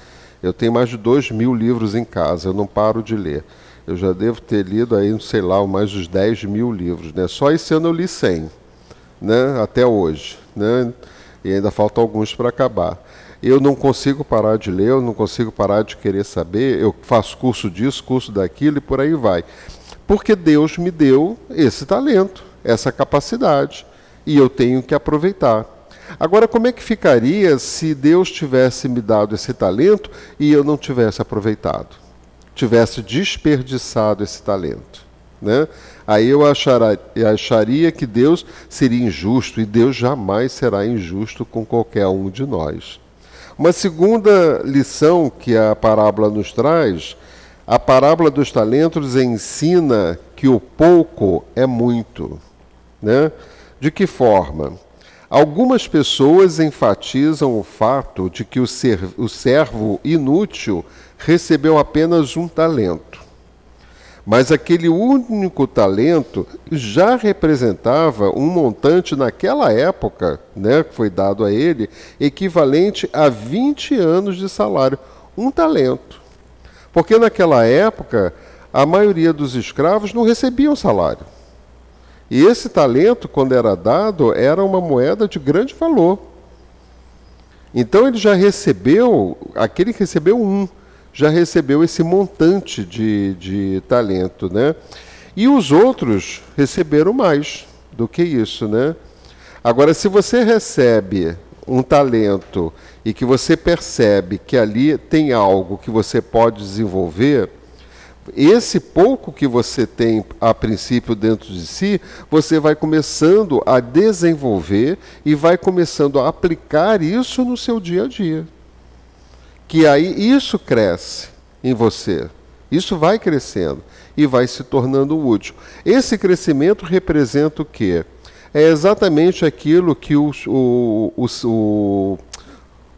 [SPEAKER 2] Eu tenho mais de dois mil livros em casa, eu não paro de ler. Eu já devo ter lido aí, sei lá, mais de 10 mil livros. Né? Só esse ano eu li 100, né? até hoje né? e ainda faltam alguns para acabar. Eu não consigo parar de ler, eu não consigo parar de querer saber, eu faço curso disso, curso daquilo e por aí vai. Porque Deus me deu esse talento, essa capacidade, e eu tenho que aproveitar. Agora, como é que ficaria se Deus tivesse me dado esse talento e eu não tivesse aproveitado? Tivesse desperdiçado esse talento? Né? Aí eu acharia que Deus seria injusto e Deus jamais será injusto com qualquer um de nós. Uma segunda lição que a parábola nos traz, a parábola dos talentos ensina que o pouco é muito. Né? De que forma? Algumas pessoas enfatizam o fato de que o, o servo inútil recebeu apenas um talento. Mas aquele único talento já representava um montante naquela época, né, que foi dado a ele, equivalente a 20 anos de salário. Um talento. Porque naquela época, a maioria dos escravos não recebiam salário. E esse talento, quando era dado, era uma moeda de grande valor. Então ele já recebeu, aquele que recebeu um já recebeu esse montante de, de talento, né? E os outros receberam mais do que isso, né? Agora, se você recebe um talento e que você percebe que ali tem algo que você pode desenvolver, esse pouco que você tem a princípio dentro de si, você vai começando a desenvolver e vai começando a aplicar isso no seu dia a dia que aí isso cresce em você. Isso vai crescendo e vai se tornando útil. Esse crescimento representa o quê? É exatamente aquilo que o, o, o,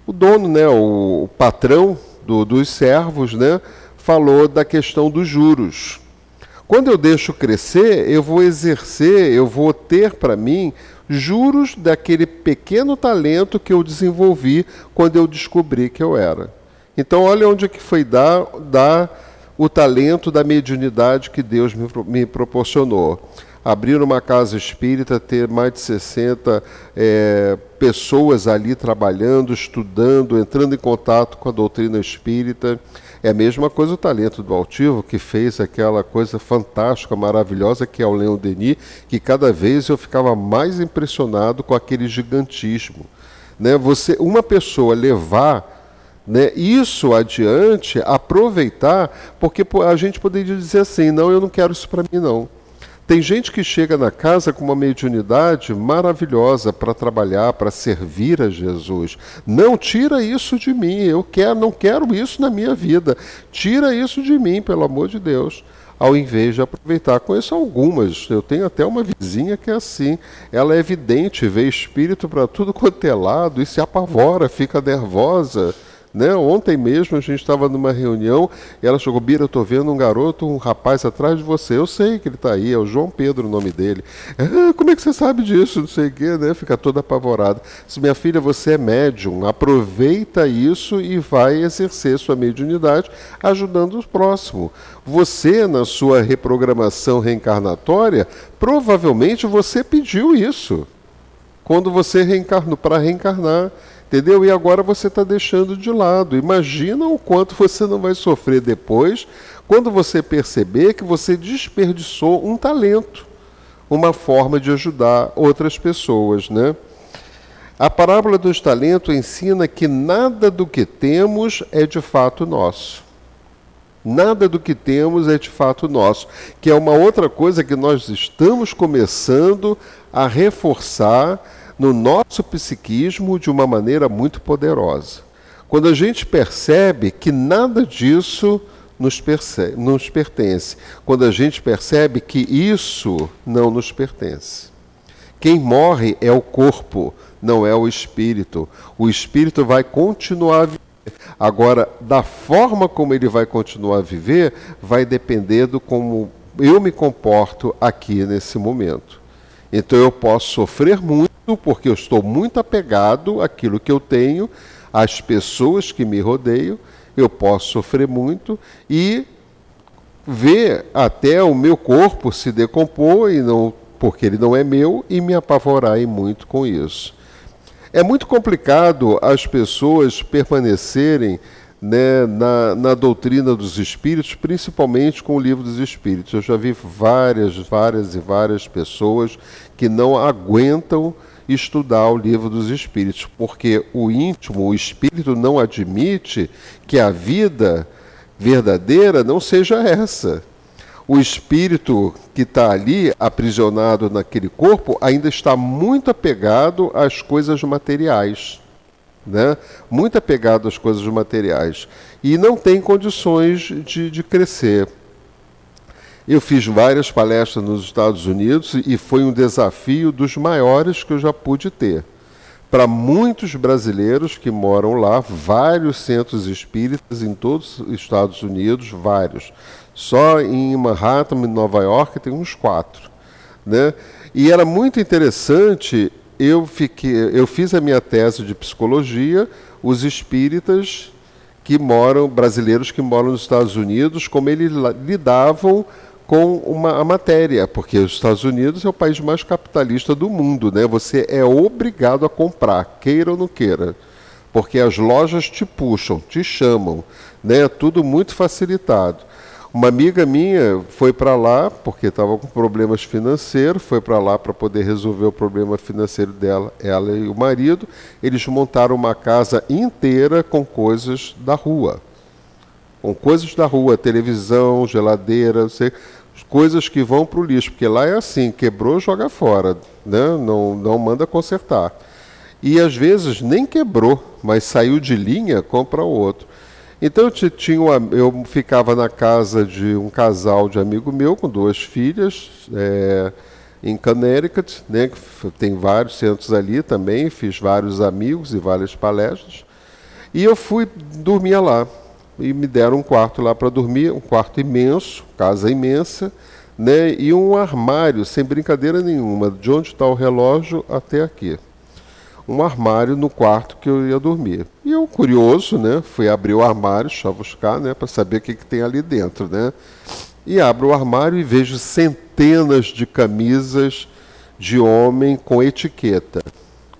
[SPEAKER 2] o dono, né, o patrão do, dos servos, né, falou da questão dos juros. Quando eu deixo crescer, eu vou exercer, eu vou ter para mim juros daquele pequeno talento que eu desenvolvi quando eu descobri que eu era. Então, olha onde é que foi dar, dar o talento da mediunidade que Deus me, me proporcionou. Abrir uma casa espírita, ter mais de 60 é, pessoas ali trabalhando, estudando, entrando em contato com a doutrina espírita. É a mesma coisa o talento do altivo, que fez aquela coisa fantástica, maravilhosa, que é o Leon Denis, que cada vez eu ficava mais impressionado com aquele gigantismo. Né? Você, uma pessoa levar né, isso adiante, aproveitar, porque a gente poderia dizer assim: não, eu não quero isso para mim, não. Tem gente que chega na casa com uma mediunidade maravilhosa para trabalhar, para servir a Jesus. Não tira isso de mim. Eu quero, não quero isso na minha vida. Tira isso de mim, pelo amor de Deus. Ao invés de aproveitar. Conheço algumas. Eu tenho até uma vizinha que é assim. Ela é evidente, vê espírito para tudo quanto é lado e se apavora, fica nervosa. Né? Ontem mesmo a gente estava numa reunião e ela chegou, Bira, eu estou vendo um garoto, um rapaz atrás de você. Eu sei que ele está aí, é o João Pedro o nome dele. Ah, como é que você sabe disso? Não sei o quê, né? Fica toda apavorada. Se minha filha, você é médium, aproveita isso e vai exercer sua mediunidade ajudando o próximo. Você, na sua reprogramação reencarnatória, provavelmente você pediu isso. Quando você reencarnou, para reencarnar. Entendeu? E agora você está deixando de lado. Imagina o quanto você não vai sofrer depois quando você perceber que você desperdiçou um talento, uma forma de ajudar outras pessoas, né? A parábola dos talentos ensina que nada do que temos é de fato nosso. Nada do que temos é de fato nosso, que é uma outra coisa que nós estamos começando a reforçar no nosso psiquismo de uma maneira muito poderosa. Quando a gente percebe que nada disso nos, percebe, nos pertence, quando a gente percebe que isso não nos pertence, Quem morre é o corpo, não é o espírito. O espírito vai continuar a viver. Agora, da forma como ele vai continuar a viver, vai depender do como eu me comporto aqui nesse momento. Então eu posso sofrer muito porque eu estou muito apegado àquilo que eu tenho, às pessoas que me rodeiam, eu posso sofrer muito e ver até o meu corpo se decompor e não porque ele não é meu e me apavorar muito com isso. É muito complicado as pessoas permanecerem né, na, na, doutrina dos espíritos, principalmente com o livro dos espíritos. Eu já vi várias, várias e várias pessoas que não aguentam estudar o livro dos espíritos, porque o íntimo, o espírito, não admite que a vida verdadeira não seja essa. O espírito que está ali, aprisionado naquele corpo, ainda está muito apegado às coisas materiais. Né? Muito apegado às coisas materiais. E não tem condições de, de crescer. Eu fiz várias palestras nos Estados Unidos e foi um desafio dos maiores que eu já pude ter. Para muitos brasileiros que moram lá, vários centros espíritas em todos os Estados Unidos, vários. Só em Manhattan, em Nova York, tem uns quatro. Né? E era muito interessante, eu, fiquei, eu fiz a minha tese de psicologia, os espíritas que moram, brasileiros que moram nos Estados Unidos, como eles lidavam com uma, a matéria, porque os Estados Unidos é o país mais capitalista do mundo, né? Você é obrigado a comprar, queira ou não queira, porque as lojas te puxam, te chamam, né? Tudo muito facilitado. Uma amiga minha foi para lá porque estava com problemas financeiros, foi para lá para poder resolver o problema financeiro dela, ela e o marido. Eles montaram uma casa inteira com coisas da rua com coisas da rua, televisão, geladeira, sei, coisas que vão para o lixo, porque lá é assim, quebrou, joga fora, né? não, não manda consertar. E às vezes nem quebrou, mas saiu de linha, compra outro. Então eu, tinha uma, eu ficava na casa de um casal de amigo meu com duas filhas, é, em Connecticut, né, tem vários centros ali também, fiz vários amigos e várias palestras. E eu fui dormia lá e me deram um quarto lá para dormir, um quarto imenso, casa imensa, né, e um armário, sem brincadeira nenhuma, de onde está o relógio até aqui. Um armário no quarto que eu ia dormir. E eu, curioso, né, fui abrir o armário, buscar, né, para saber o que, que tem ali dentro, né. E abro o armário e vejo centenas de camisas de homem com etiqueta.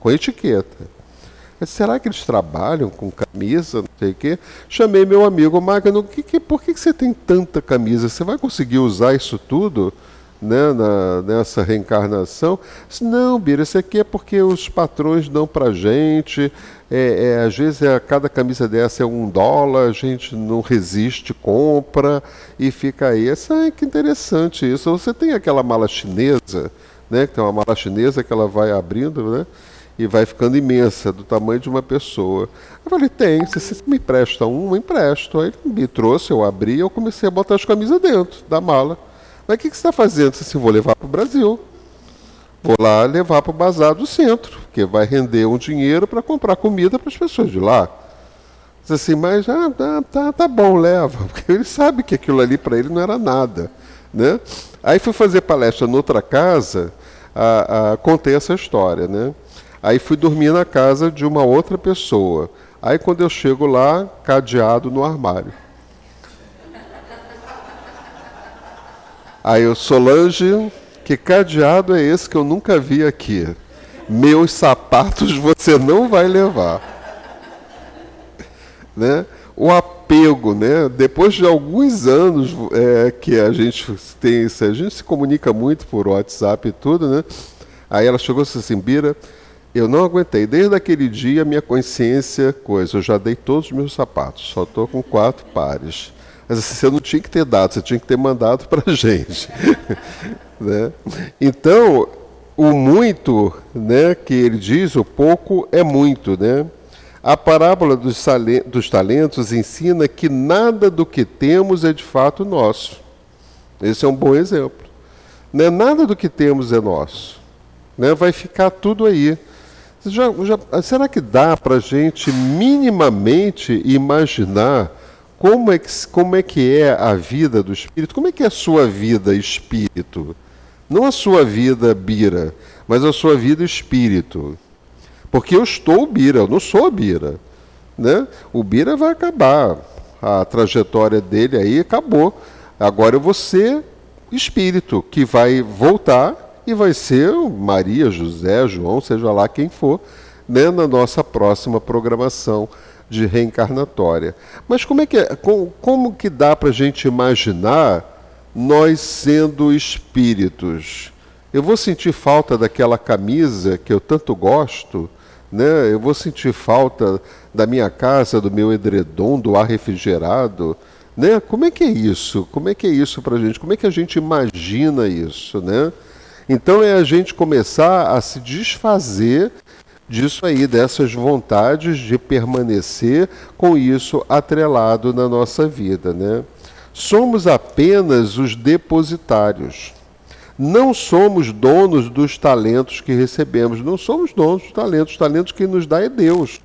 [SPEAKER 2] Com etiqueta. Será que eles trabalham com camisa, não sei o quê? Chamei meu amigo Magno, que, que, por que, que você tem tanta camisa? Você vai conseguir usar isso tudo né, na, nessa reencarnação? Disse, não, Bira, isso aqui é porque os patrões dão para gente, é, é, às vezes é, cada camisa dessa é um dólar, a gente não resiste, compra e fica aí. Essa, que interessante isso. Você tem aquela mala chinesa, né, que tem uma mala chinesa que ela vai abrindo, né? E vai ficando imensa, do tamanho de uma pessoa. Eu falei, tem, se você me empresta um, eu empresto. Aí ele me trouxe, eu abri eu comecei a botar as camisas dentro da mala. Mas o que, que você está fazendo? Eu disse, vou levar para o Brasil. Vou lá levar para o bazar do centro, porque vai render um dinheiro para comprar comida para as pessoas de lá. Diz assim, mas ah, tá, tá, tá bom, leva, porque ele sabe que aquilo ali para ele não era nada. Né? Aí fui fazer palestra noutra casa, a, a, contei essa história. Né? Aí fui dormir na casa de uma outra pessoa. Aí quando eu chego lá, cadeado no armário. Aí eu, Solange, que cadeado é esse que eu nunca vi aqui? Meus sapatos você não vai levar. Né? O apego, né? Depois de alguns anos é, que a gente tem isso, a gente se comunica muito por WhatsApp e tudo, né? Aí ela chegou assim, Bira, eu não aguentei. Desde aquele dia, minha consciência, coisa, eu já dei todos os meus sapatos, só estou com quatro pares. Mas assim, você não tinha que ter dado, você tinha que ter mandado para a gente. né? Então, o muito né, que ele diz, o pouco é muito. Né? A parábola dos, dos talentos ensina que nada do que temos é de fato nosso. Esse é um bom exemplo. Né? Nada do que temos é nosso. né? vai ficar tudo aí. Já, já, será que dá para a gente minimamente imaginar como é, que, como é que é a vida do espírito? Como é que é a sua vida espírito? Não a sua vida bira, mas a sua vida espírito. Porque eu estou bira, eu não sou bira. Né? O bira vai acabar. A trajetória dele aí acabou. Agora eu vou ser espírito, que vai voltar e vai ser Maria, José, João, seja lá quem for, né, na nossa próxima programação de reencarnatória. Mas como é que é, como, como que dá para a gente imaginar nós sendo espíritos? Eu vou sentir falta daquela camisa que eu tanto gosto, né? Eu vou sentir falta da minha casa, do meu edredom, do ar refrigerado, né? Como é que é isso? Como é que é isso para a gente? Como é que a gente imagina isso, né? Então é a gente começar a se desfazer disso aí, dessas vontades de permanecer com isso atrelado na nossa vida, né? Somos apenas os depositários. Não somos donos dos talentos que recebemos, não somos donos dos talentos, os talentos que nos dá é Deus.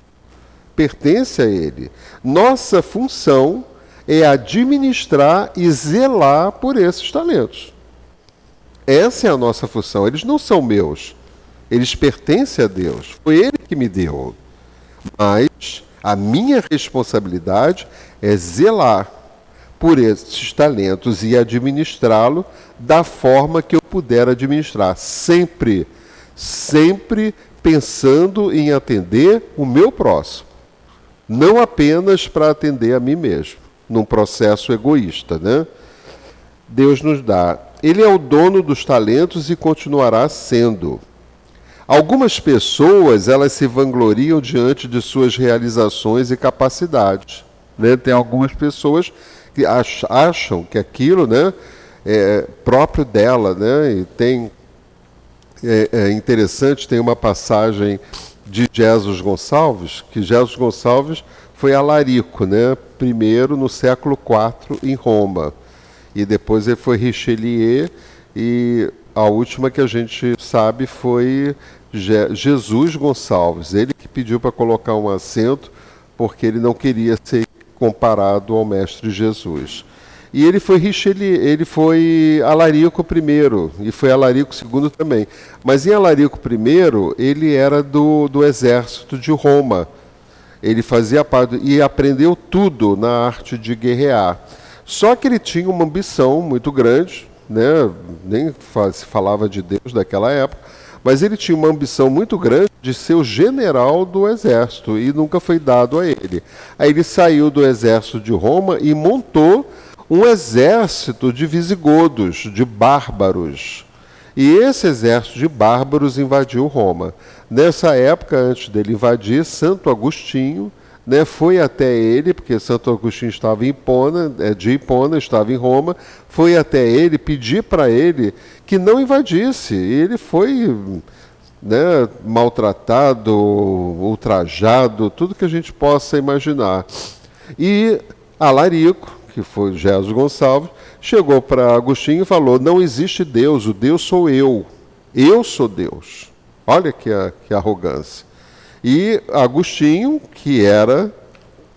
[SPEAKER 2] Pertence a ele. Nossa função é administrar e zelar por esses talentos. Essa é a nossa função. Eles não são meus. Eles pertencem a Deus. Foi Ele que me deu. Mas a minha responsabilidade é zelar por esses talentos e administrá-lo da forma que eu puder administrar. Sempre, sempre pensando em atender o meu próximo. Não apenas para atender a mim mesmo num processo egoísta, né? Deus nos dá. Ele é o dono dos talentos e continuará sendo. Algumas pessoas, elas se vangloriam diante de suas realizações e capacidades. Né? Tem algumas pessoas que acham que aquilo né, é próprio dela. Né? E tem, é, é interessante, tem uma passagem de Jesus Gonçalves, que Jesus Gonçalves foi alarico, né? primeiro no século IV em Roma, e depois ele foi Richelieu, e a última que a gente sabe foi Je Jesus Gonçalves, ele que pediu para colocar um assento, porque ele não queria ser comparado ao Mestre Jesus. E ele foi Richelieu, ele foi Alarico I e foi Alarico II também. Mas em Alarico I, ele era do, do exército de Roma ele fazia parte e aprendeu tudo na arte de guerrear. Só que ele tinha uma ambição muito grande, né? nem se falava de Deus daquela época, mas ele tinha uma ambição muito grande de ser o general do exército e nunca foi dado a ele. Aí ele saiu do exército de Roma e montou um exército de visigodos, de bárbaros. E esse exército de bárbaros invadiu Roma. Nessa época, antes dele invadir, Santo Agostinho né, foi até ele, porque Santo Agostinho estava em Hipona, é, de Hipona, estava em Roma, foi até ele pedir para ele que não invadisse. E ele foi né, maltratado, ultrajado, tudo que a gente possa imaginar. E Alarico, que foi Jesus Gonçalves, chegou para Agostinho e falou: Não existe Deus, o Deus sou eu. Eu sou Deus. Olha que, que arrogância. E Agostinho, que era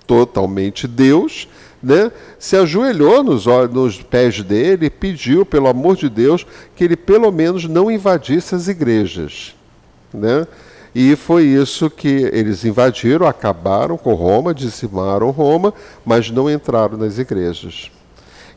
[SPEAKER 2] totalmente Deus, né, se ajoelhou nos, nos pés dele e pediu, pelo amor de Deus, que ele pelo menos não invadisse as igrejas. Né? E foi isso que eles invadiram, acabaram com Roma, dizimaram Roma, mas não entraram nas igrejas.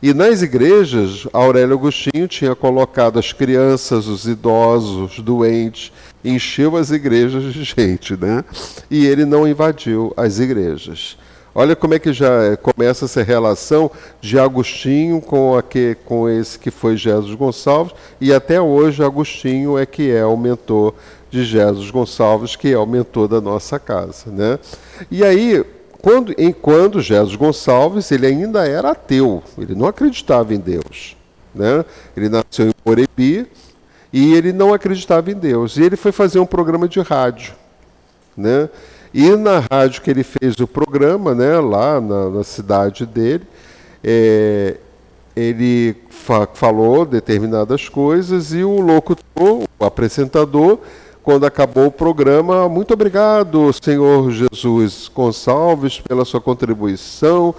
[SPEAKER 2] E nas igrejas, Aurélio Agostinho tinha colocado as crianças, os idosos, os doentes, encheu as igrejas de gente, né? E ele não invadiu as igrejas. Olha como é que já começa essa relação de Agostinho com, a que, com esse que foi Jesus Gonçalves, e até hoje Agostinho é que é o mentor de Jesus Gonçalves, que é o mentor da nossa casa. Né? E aí, quando, enquanto Jesus Gonçalves ele ainda era ateu, ele não acreditava em Deus. Né? Ele nasceu em Morebi e ele não acreditava em Deus. E ele foi fazer um programa de rádio. Né? E na rádio que ele fez o programa, né, lá na, na cidade dele, é, ele fa falou determinadas coisas e o locutor, o apresentador, quando acabou o programa, muito obrigado, Senhor Jesus Gonçalves, pela sua contribuição.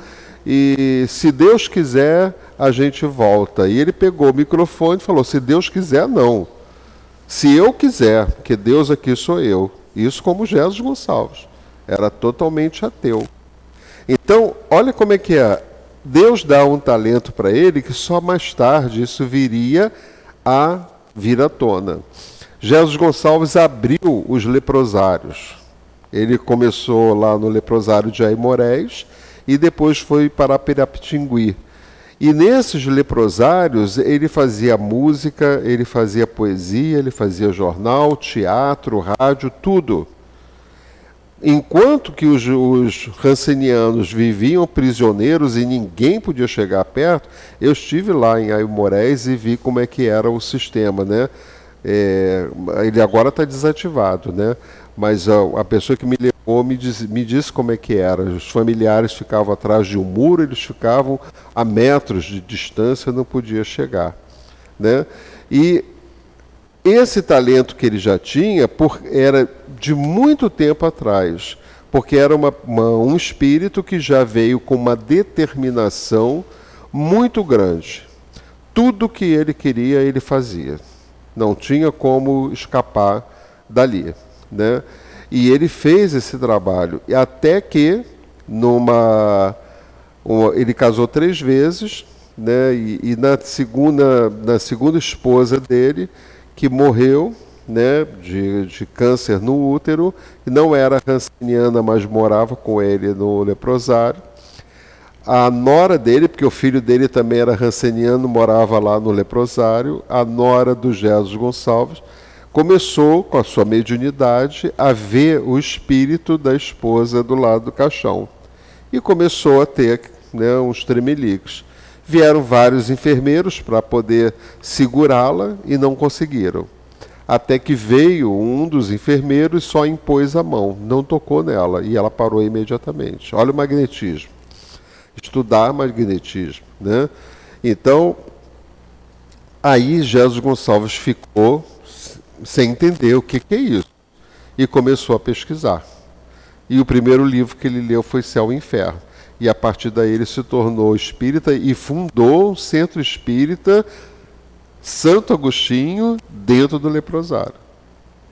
[SPEAKER 2] E se Deus quiser, a gente volta. E ele pegou o microfone e falou: Se Deus quiser, não. Se eu quiser, porque Deus aqui sou eu. Isso como Jesus Gonçalves. Era totalmente ateu. Então, olha como é que é. Deus dá um talento para ele que só mais tarde isso viria a vir à tona. Jesus Gonçalves abriu os leprosários. Ele começou lá no leprosário de Aimorés e depois foi para Pirapitingui. E nesses leprosários ele fazia música, ele fazia poesia, ele fazia jornal, teatro, rádio, tudo. Enquanto que os, os viviam prisioneiros e ninguém podia chegar perto, eu estive lá em Aimorés e vi como é que era o sistema, né? É, ele agora está desativado, né? Mas a, a, pessoa que me levou me, diz, me disse como é que era. Os familiares ficavam atrás de um muro, eles ficavam a metros de distância, não podia chegar, né? E esse talento que ele já tinha por, era de muito tempo atrás, porque era uma, uma, um espírito que já veio com uma determinação muito grande. Tudo que ele queria, ele fazia. Não tinha como escapar dali. Né? E ele fez esse trabalho. E até que, numa. Uma, ele casou três vezes, né? e, e na, segunda, na segunda esposa dele, que morreu né, de, de câncer no útero, e não era ranceniana, mas morava com ele no leprosário. A nora dele, porque o filho dele também era ranceniano, morava lá no leprosário, a nora do Jesus Gonçalves, começou, com a sua mediunidade, a ver o espírito da esposa do lado do caixão. E começou a ter né, uns tremelicos. Vieram vários enfermeiros para poder segurá-la e não conseguiram até que veio um dos enfermeiros e só impôs a mão, não tocou nela e ela parou imediatamente. Olha o magnetismo. Estudar magnetismo, né? Então, aí Jesus Gonçalves ficou sem entender o que, que é isso e começou a pesquisar. E o primeiro livro que ele leu foi Céu e Inferno. E a partir daí ele se tornou espírita e fundou um centro espírita Santo Agostinho dentro do leprosário.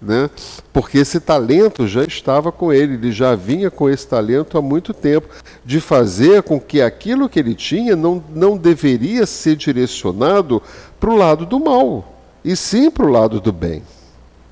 [SPEAKER 2] Né? Porque esse talento já estava com ele, ele já vinha com esse talento há muito tempo, de fazer com que aquilo que ele tinha não, não deveria ser direcionado para o lado do mal, e sim para o lado do bem.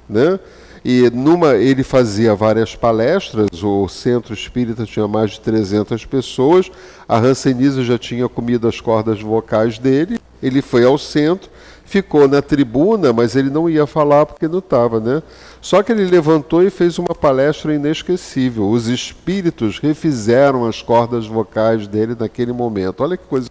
[SPEAKER 2] Né? E numa, ele fazia várias palestras, o centro espírita tinha mais de 300 pessoas, a Hansenísia já tinha comido as cordas vocais dele, ele foi ao centro, ficou na tribuna, mas ele não ia falar porque não estava, né? Só que ele levantou e fez uma palestra inesquecível. Os espíritos refizeram as cordas vocais dele naquele momento. Olha que coisa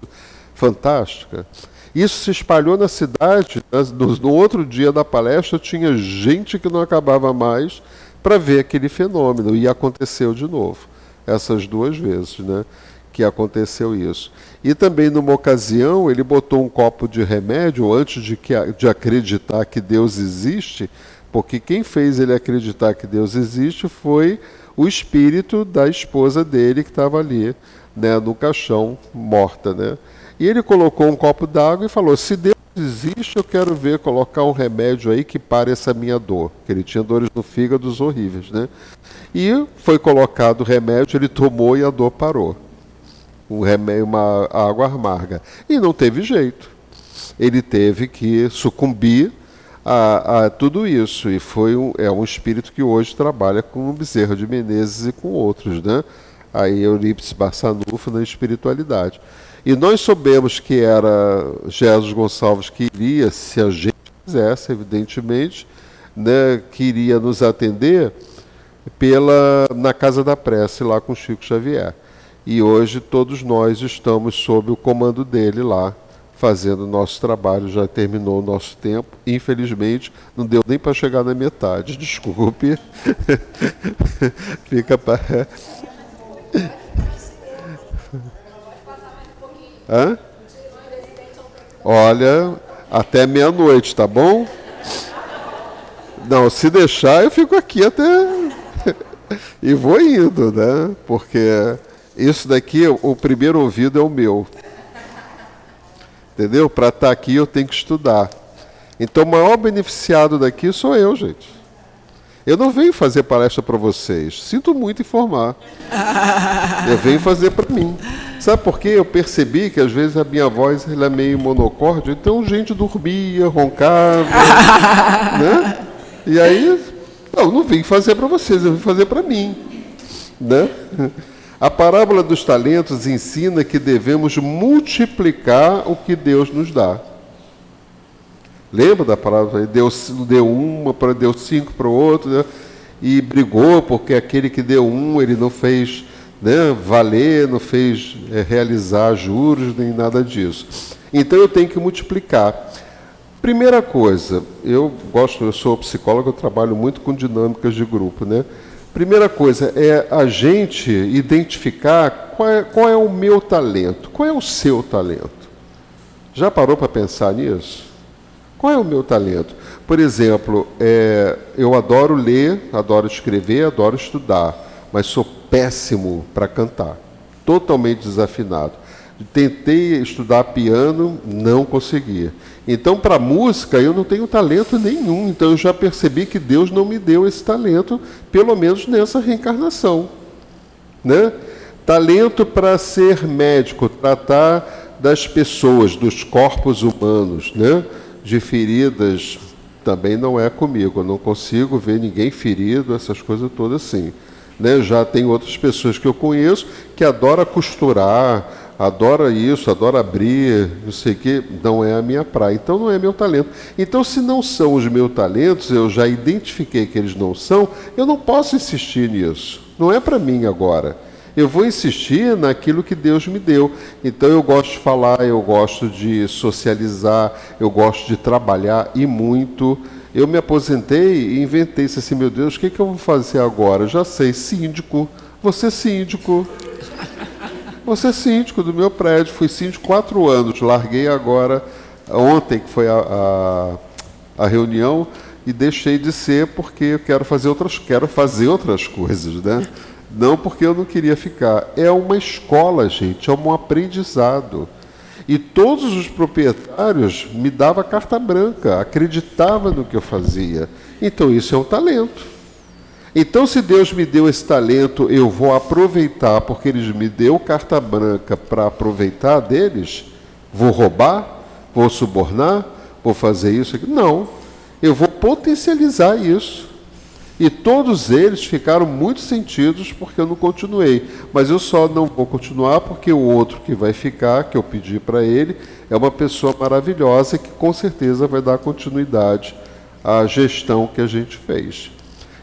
[SPEAKER 2] fantástica. Isso se espalhou na cidade. No, no outro dia da palestra tinha gente que não acabava mais para ver aquele fenômeno e aconteceu de novo, essas duas vezes, né? Que aconteceu isso. E também, numa ocasião, ele botou um copo de remédio antes de, que, de acreditar que Deus existe, porque quem fez ele acreditar que Deus existe foi o espírito da esposa dele que estava ali, né, no caixão, morta. Né? E ele colocou um copo d'água e falou: Se Deus existe, eu quero ver colocar um remédio aí que pare essa minha dor. Que ele tinha dores no fígado horríveis. Né? E foi colocado o remédio, ele tomou e a dor parou um remédio, uma água amarga. E não teve jeito. Ele teve que sucumbir a, a tudo isso. E foi um, é um espírito que hoje trabalha com o Bezerra de Menezes e com outros, né? Aí Eurípides Barçanufo na espiritualidade. E nós soubemos que era Jesus Gonçalves que iria, se a gente quisesse, evidentemente, né, que iria nos atender pela, na Casa da Prece, lá com Chico Xavier. E hoje todos nós estamos sob o comando dele lá, fazendo o nosso trabalho. Já terminou o nosso tempo. Infelizmente, não deu nem para chegar na metade. Desculpe. Fica para. Hã? Olha, até meia-noite, tá bom? Não, se deixar, eu fico aqui até. e vou indo, né? Porque isso daqui, o primeiro ouvido é o meu. Entendeu? Para estar tá aqui eu tenho que estudar. Então o maior beneficiado daqui sou eu, gente. Eu não venho fazer palestra para vocês. Sinto muito informar. Eu venho fazer para mim. Sabe por quê? Eu percebi que às vezes a minha voz é meio monocórdia, então gente dormia, roncava. né? E aí, não, não vim fazer para vocês, eu vim fazer para mim. Né? A parábola dos talentos ensina que devemos multiplicar o que Deus nos dá. Lembra da parábola? Deus deu uma, deu cinco para o outro, né? e brigou porque aquele que deu um, ele não fez né, valer, não fez é, realizar juros, nem nada disso. Então eu tenho que multiplicar. Primeira coisa, eu gosto, eu sou psicólogo, eu trabalho muito com dinâmicas de grupo, né? Primeira coisa é a gente identificar qual é, qual é o meu talento, qual é o seu talento. Já parou para pensar nisso? Qual é o meu talento? Por exemplo, é, eu adoro ler, adoro escrever, adoro estudar, mas sou péssimo para cantar, totalmente desafinado. Tentei estudar piano, não conseguia. Então, para música, eu não tenho talento nenhum. Então, eu já percebi que Deus não me deu esse talento, pelo menos nessa reencarnação. Né? Talento para ser médico, tratar das pessoas, dos corpos humanos, né? de feridas, também não é comigo. Eu não consigo ver ninguém ferido, essas coisas todas assim. Né? Já tem outras pessoas que eu conheço que adoram costurar, adora isso, adora abrir, não sei o quê, não é a minha praia. Então não é meu talento. Então, se não são os meus talentos, eu já identifiquei que eles não são, eu não posso insistir nisso. Não é para mim agora. Eu vou insistir naquilo que Deus me deu. Então eu gosto de falar, eu gosto de socializar, eu gosto de trabalhar e muito. Eu me aposentei e inventei assim, meu Deus, o que, que eu vou fazer agora? Já sei, síndico. Você síndico. Você é síndico do meu prédio, fui síndico quatro anos, larguei agora, ontem que foi a, a, a, reunião, e deixei de ser porque eu quero fazer outras, quero fazer outras coisas, né? Não porque eu não queria ficar. É uma escola, gente, é um aprendizado. E todos os proprietários me davam carta branca, acreditavam no que eu fazia. Então isso é um talento. Então, se Deus me deu esse talento, eu vou aproveitar, porque Ele me deu carta branca para aproveitar deles? Vou roubar? Vou subornar? Vou fazer isso? Não. Eu vou potencializar isso. E todos eles ficaram muito sentidos porque eu não continuei. Mas eu só não vou continuar porque o outro que vai ficar, que eu pedi para ele, é uma pessoa maravilhosa que com certeza vai dar continuidade à gestão que a gente fez.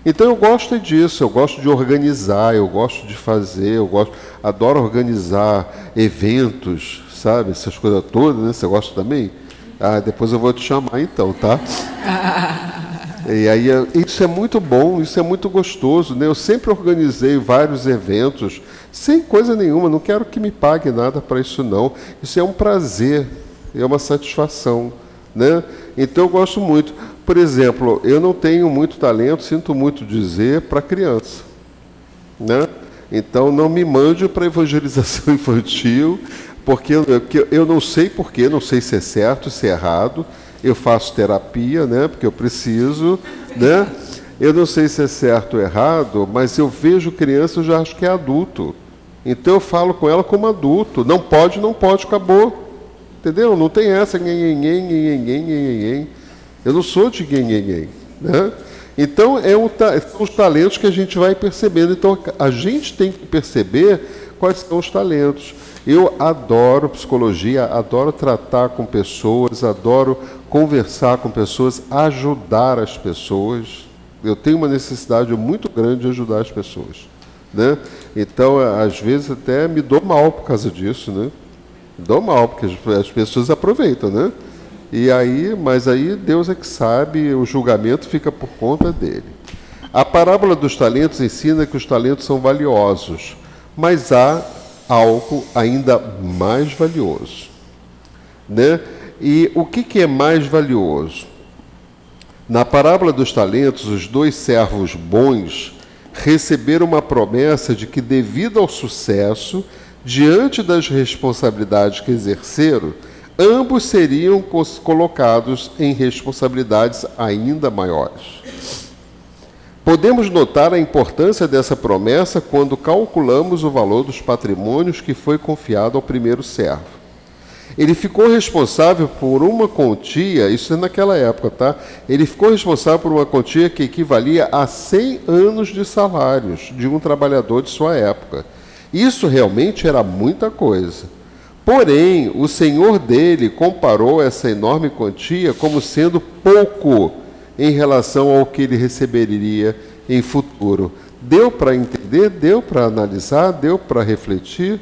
[SPEAKER 2] Então eu gosto disso, eu gosto de organizar, eu gosto de fazer, eu gosto, adoro organizar eventos, sabe? Essas coisas todas, né? Você gosta também? Ah, depois eu vou te chamar então, tá? e aí isso é muito bom, isso é muito gostoso, né? Eu sempre organizei vários eventos sem coisa nenhuma, não quero que me pague nada para isso não. Isso é um prazer, é uma satisfação, né? Então eu gosto muito. Por exemplo, eu não tenho muito talento, sinto muito dizer, para criança. Né? Então não me mande para evangelização infantil, porque eu, eu não sei porquê, não sei se é certo, se é errado. Eu faço terapia, né? Porque eu preciso, né? Eu não sei se é certo ou errado, mas eu vejo criança, eu já acho que é adulto. Então eu falo com ela como adulto. Não pode, não pode, acabou. Entendeu? Não tem essa. Eu não sou de. Né? Então, é um, são os talentos que a gente vai percebendo. Então, a gente tem que perceber quais são os talentos. Eu adoro psicologia, adoro tratar com pessoas, adoro conversar com pessoas, ajudar as pessoas. Eu tenho uma necessidade muito grande de ajudar as pessoas. Né? Então, às vezes, até me dou mal por causa disso. Né? Me dou mal, porque as pessoas aproveitam. Né? E aí, mas aí Deus é que sabe, o julgamento fica por conta dele. A parábola dos talentos ensina que os talentos são valiosos, mas há algo ainda mais valioso. Né? E o que, que é mais valioso? Na parábola dos talentos, os dois servos bons receberam uma promessa de que, devido ao sucesso, diante das responsabilidades que exerceram, ambos seriam colocados em responsabilidades ainda maiores. Podemos notar a importância dessa promessa quando calculamos o valor dos patrimônios que foi confiado ao primeiro servo. Ele ficou responsável por uma quantia, isso é naquela época, tá? Ele ficou responsável por uma quantia que equivalia a 100 anos de salários de um trabalhador de sua época. Isso realmente era muita coisa. Porém, o senhor dele comparou essa enorme quantia como sendo pouco em relação ao que ele receberia em futuro. Deu para entender? Deu para analisar? Deu para refletir?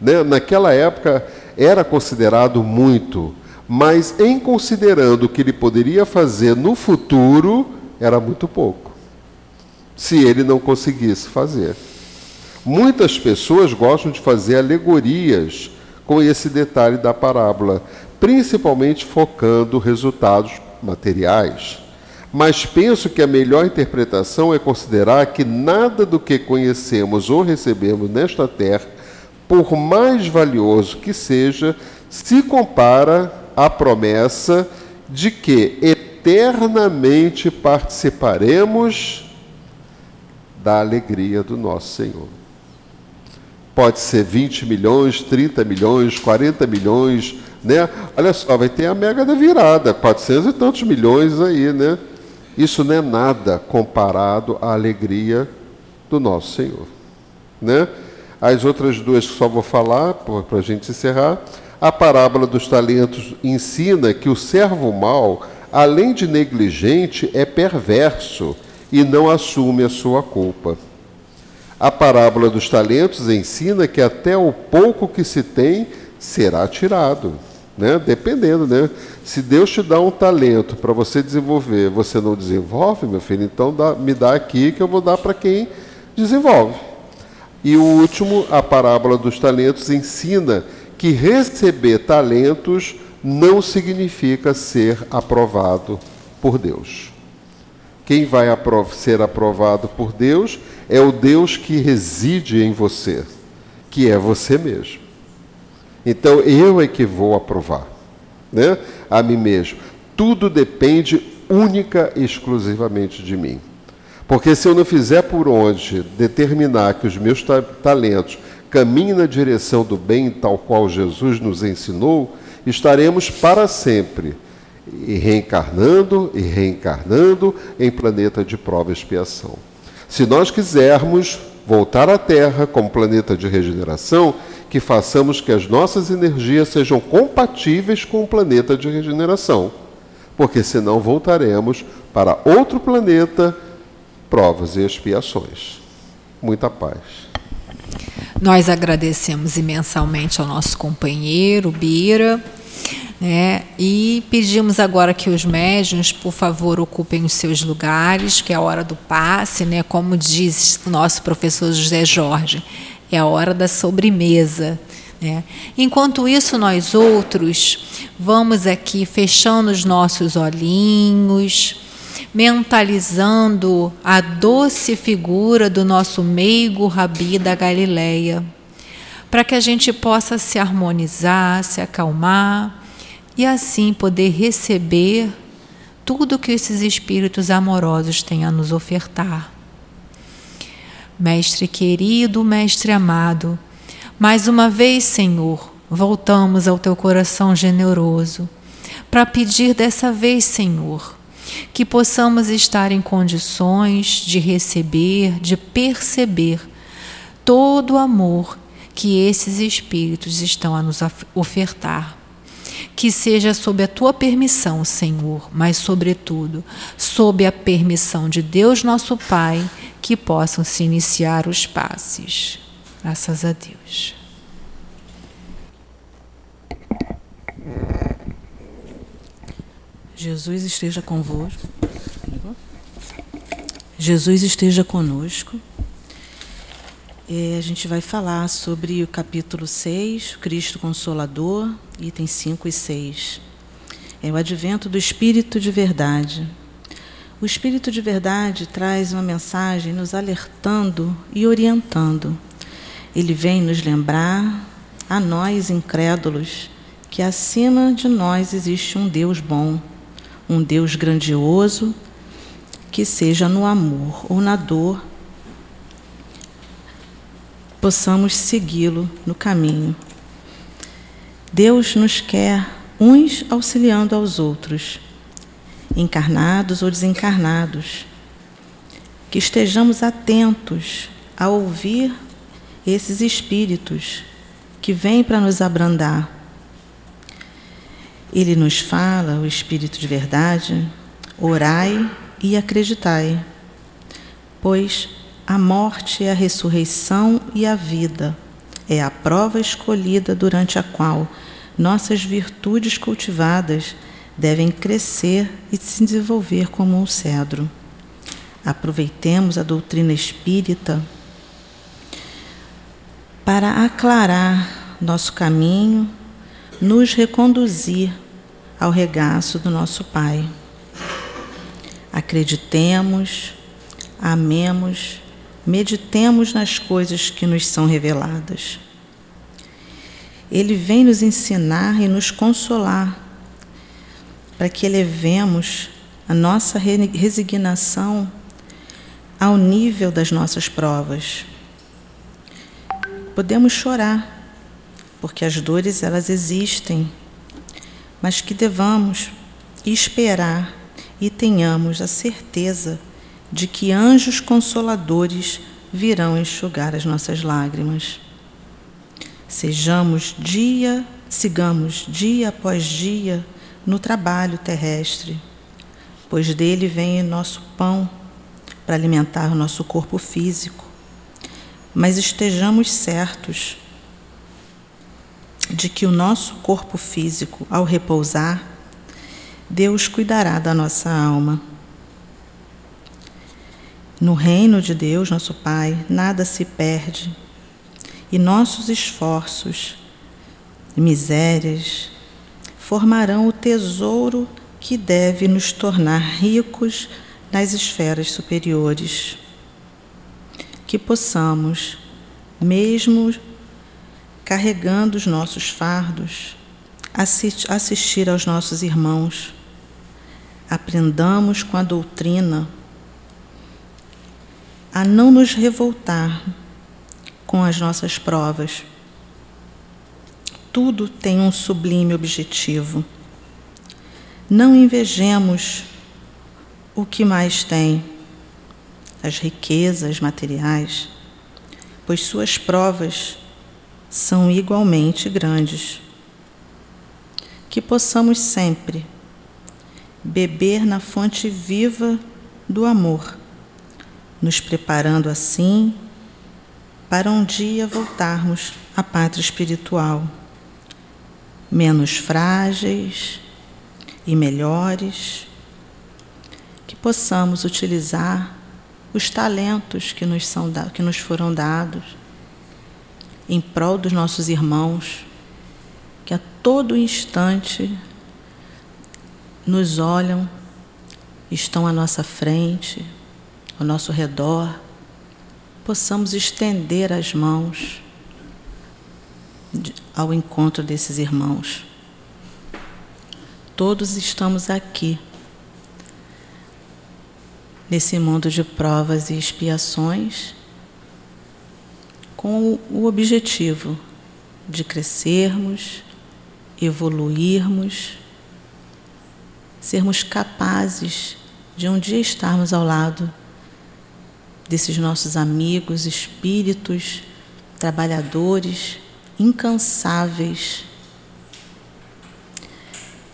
[SPEAKER 2] Né? Naquela época era considerado muito, mas em considerando o que ele poderia fazer no futuro, era muito pouco. Se ele não conseguisse fazer. Muitas pessoas gostam de fazer alegorias com esse detalhe da parábola, principalmente focando resultados materiais. Mas penso que a melhor interpretação é considerar que nada do que conhecemos ou recebemos nesta terra por mais valioso que seja, se compara à promessa de que eternamente participaremos da alegria do nosso Senhor. Pode ser 20 milhões, 30 milhões, 40 milhões, né? Olha só, vai ter a mega da virada, 400 e tantos milhões aí, né? Isso não é nada comparado à alegria do nosso Senhor, né? As outras duas que só vou falar, para a gente encerrar. A parábola dos talentos ensina que o servo mau, além de negligente, é perverso e não assume a sua culpa. A parábola dos talentos ensina que até o pouco que se tem será tirado. Né? Dependendo, né? Se Deus te dá um talento para você desenvolver, você não desenvolve, meu filho, então dá, me dá aqui que eu vou dar para quem desenvolve. E o último, a parábola dos talentos, ensina que receber talentos não significa ser aprovado por Deus. Quem vai ser aprovado por Deus é o Deus que reside em você, que é você mesmo. Então eu é que vou aprovar, né? A mim mesmo. Tudo depende única e exclusivamente de mim. Porque se eu não fizer por onde determinar que os meus ta talentos caminhem na direção do bem, tal qual Jesus nos ensinou, estaremos para sempre e reencarnando e reencarnando em planeta de prova e expiação. Se nós quisermos voltar à Terra como planeta de regeneração, que façamos que as nossas energias sejam compatíveis com o planeta de regeneração, porque senão voltaremos para outro planeta provas e expiações. Muita paz.
[SPEAKER 1] Nós agradecemos imensamente ao nosso companheiro, Bira, né, e pedimos agora que os médiuns, por favor, ocupem os seus lugares, que é a hora do passe, né, como diz o nosso professor José Jorge, é a hora da sobremesa. Né? Enquanto isso, nós outros vamos aqui fechando os nossos olhinhos, mentalizando a doce figura do nosso meigo Rabi da Galileia, para que a gente possa se harmonizar, se acalmar e assim poder receber tudo que esses espíritos amorosos têm a nos ofertar. Mestre querido, Mestre amado, mais uma vez, Senhor, voltamos ao teu coração generoso para pedir dessa vez, Senhor, que possamos estar em condições de receber, de perceber todo o amor que esses espíritos estão a nos ofertar. Que seja sob a tua permissão, Senhor, mas, sobretudo, sob a permissão de Deus nosso Pai, que possam se iniciar os passes. Graças a Deus.
[SPEAKER 3] Jesus esteja convosco. Jesus esteja conosco. A gente vai falar sobre o capítulo 6, Cristo Consolador, itens 5 e 6. é o advento do Espírito de Verdade. O Espírito de Verdade traz uma mensagem nos alertando e orientando. Ele vem nos lembrar, a nós incrédulos, que acima de nós existe um Deus bom, um Deus grandioso, que seja no amor ou na dor, possamos segui-lo no caminho. Deus nos quer uns auxiliando aos outros, encarnados ou desencarnados, que estejamos atentos a ouvir esses espíritos que vêm para nos abrandar. Ele nos fala, o Espírito de verdade, orai e acreditai, pois a morte é a ressurreição e a vida, é a prova escolhida durante a qual nossas virtudes cultivadas devem crescer e se desenvolver como um cedro. Aproveitemos a doutrina espírita para aclarar nosso caminho, nos reconduzir ao regaço do nosso Pai. Acreditemos, amemos, meditemos nas coisas que nos são reveladas. Ele vem nos ensinar e nos consolar, para que elevemos a nossa resignação ao nível das nossas provas. Podemos chorar, porque as dores elas existem, mas que devamos esperar e tenhamos a certeza de que anjos consoladores virão enxugar as nossas lágrimas. Sejamos dia, sigamos dia após dia no trabalho terrestre, pois dele vem nosso pão para alimentar o nosso corpo físico. Mas estejamos certos de que o nosso corpo físico, ao repousar, Deus cuidará da nossa alma. No reino de Deus, nosso Pai, nada se perde e nossos esforços e misérias formarão o tesouro que deve nos tornar ricos nas esferas superiores. Que possamos, mesmo carregando os nossos fardos, assistir aos nossos irmãos. Aprendamos com a doutrina a não nos revoltar com as nossas provas. Tudo tem um sublime objetivo. Não invejemos o que mais tem, as riquezas materiais, pois suas provas são igualmente grandes. Que possamos sempre beber na fonte viva do amor, nos preparando assim para um dia voltarmos à pátria espiritual, menos frágeis e melhores, que possamos utilizar os talentos que nos, são, que nos foram dados em prol dos nossos irmãos, que a todo instante nos olham, estão à nossa frente, ao nosso redor possamos estender as mãos ao encontro desses irmãos. Todos estamos aqui, nesse mundo de provas e expiações, com o objetivo de crescermos, evoluirmos, sermos capazes de um dia estarmos ao lado desses nossos amigos, espíritos, trabalhadores, incansáveis,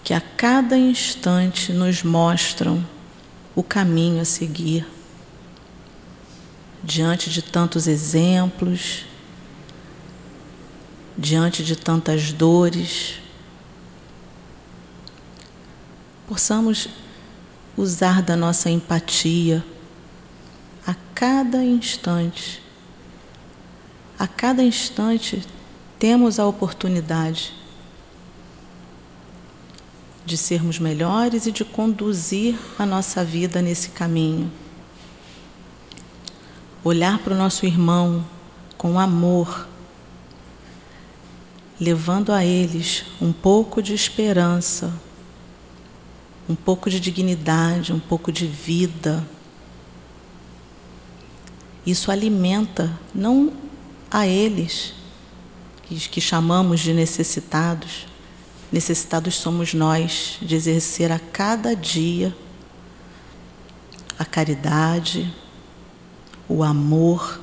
[SPEAKER 3] que a cada instante nos mostram o caminho a seguir. Diante de tantos exemplos, diante de tantas dores, possamos usar da nossa empatia a cada instante. A cada instante temos a oportunidade de sermos melhores e de conduzir a nossa vida nesse caminho. Olhar para o nosso irmão com amor, levando a eles um pouco de esperança, um pouco de dignidade, um pouco de vida. Isso alimenta não a eles, que chamamos de necessitados, necessitados somos nós de exercer a cada dia a caridade, o amor.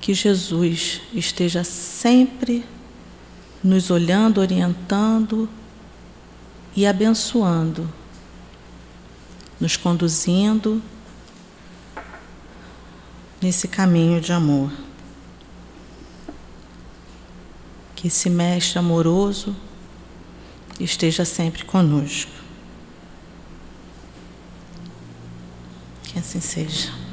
[SPEAKER 3] Que Jesus esteja sempre nos olhando, orientando e abençoando, nos conduzindo nesse caminho de amor. Que esse Mestre amoroso esteja sempre conosco. Que assim seja.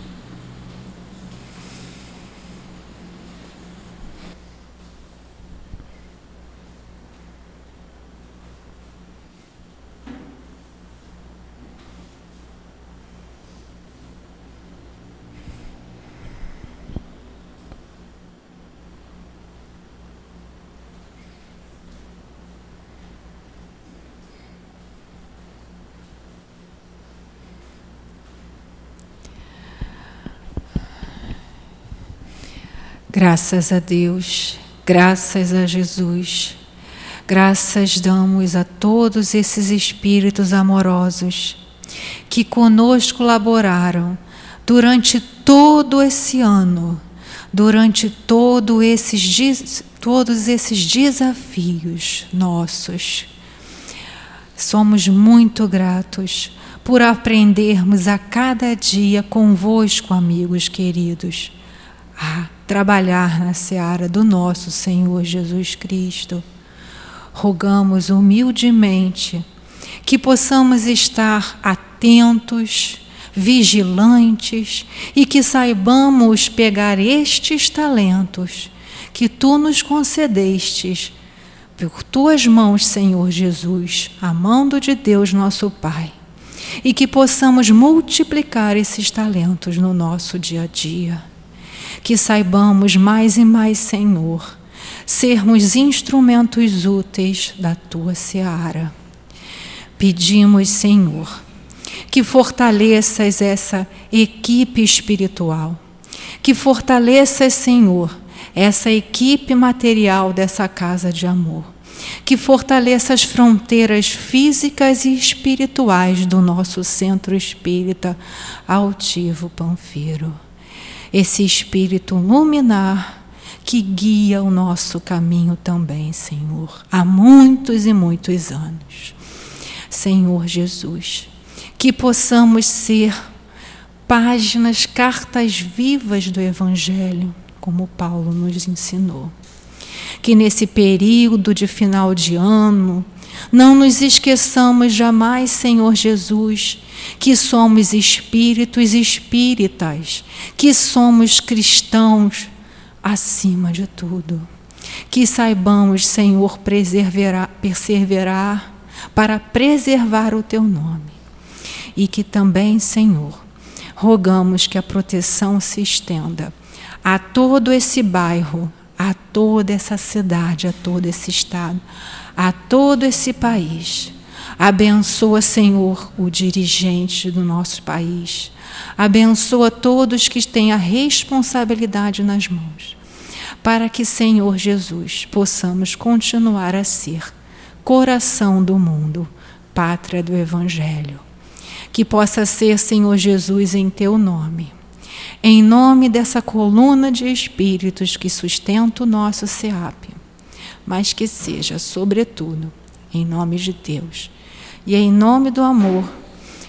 [SPEAKER 1] Graças a Deus, graças a Jesus, graças damos a todos esses espíritos amorosos que conosco laboraram durante todo esse ano, durante todo esses, todos esses desafios nossos. Somos muito gratos por aprendermos a cada dia convosco, amigos queridos. Ah, trabalhar na seara do nosso Senhor Jesus Cristo. Rogamos humildemente que possamos estar atentos, vigilantes e que saibamos pegar estes talentos que tu nos concedestes por tuas mãos, Senhor Jesus, a mão de Deus nosso Pai, e que possamos multiplicar esses talentos no nosso dia a dia que saibamos mais e mais, Senhor, sermos instrumentos úteis da tua seara. Pedimos, Senhor, que fortaleças essa equipe espiritual, que fortaleças, Senhor, essa equipe material dessa casa de amor, que fortaleça as fronteiras físicas e espirituais do nosso centro espírita altivo Panfiro esse espírito luminar que guia o nosso caminho também, Senhor, há muitos e muitos anos. Senhor Jesus, que possamos ser páginas, cartas vivas do Evangelho, como Paulo nos ensinou. Que nesse período de final de ano, não nos esqueçamos jamais, Senhor Jesus, que somos espíritos espíritas, que somos cristãos acima de tudo. Que saibamos, Senhor, perseverar para preservar o teu nome. E que também, Senhor, rogamos que a proteção se estenda a todo esse bairro, a toda essa cidade, a todo esse estado, a todo esse país. Abençoa, Senhor, o dirigente do nosso país. Abençoa todos que têm a responsabilidade nas mãos. Para que, Senhor Jesus, possamos continuar a ser coração do mundo, pátria do Evangelho. Que possa ser, Senhor Jesus, em teu nome. Em nome dessa coluna de espíritos que sustenta o nosso SEAP mas que seja, sobretudo, em nome de Deus e em nome do amor,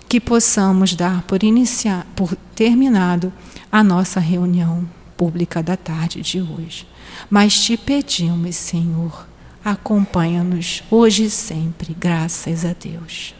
[SPEAKER 1] que possamos dar por, iniciar, por terminado a nossa reunião pública da tarde de hoje. Mas te pedimos, Senhor, acompanha-nos hoje e sempre, graças a Deus.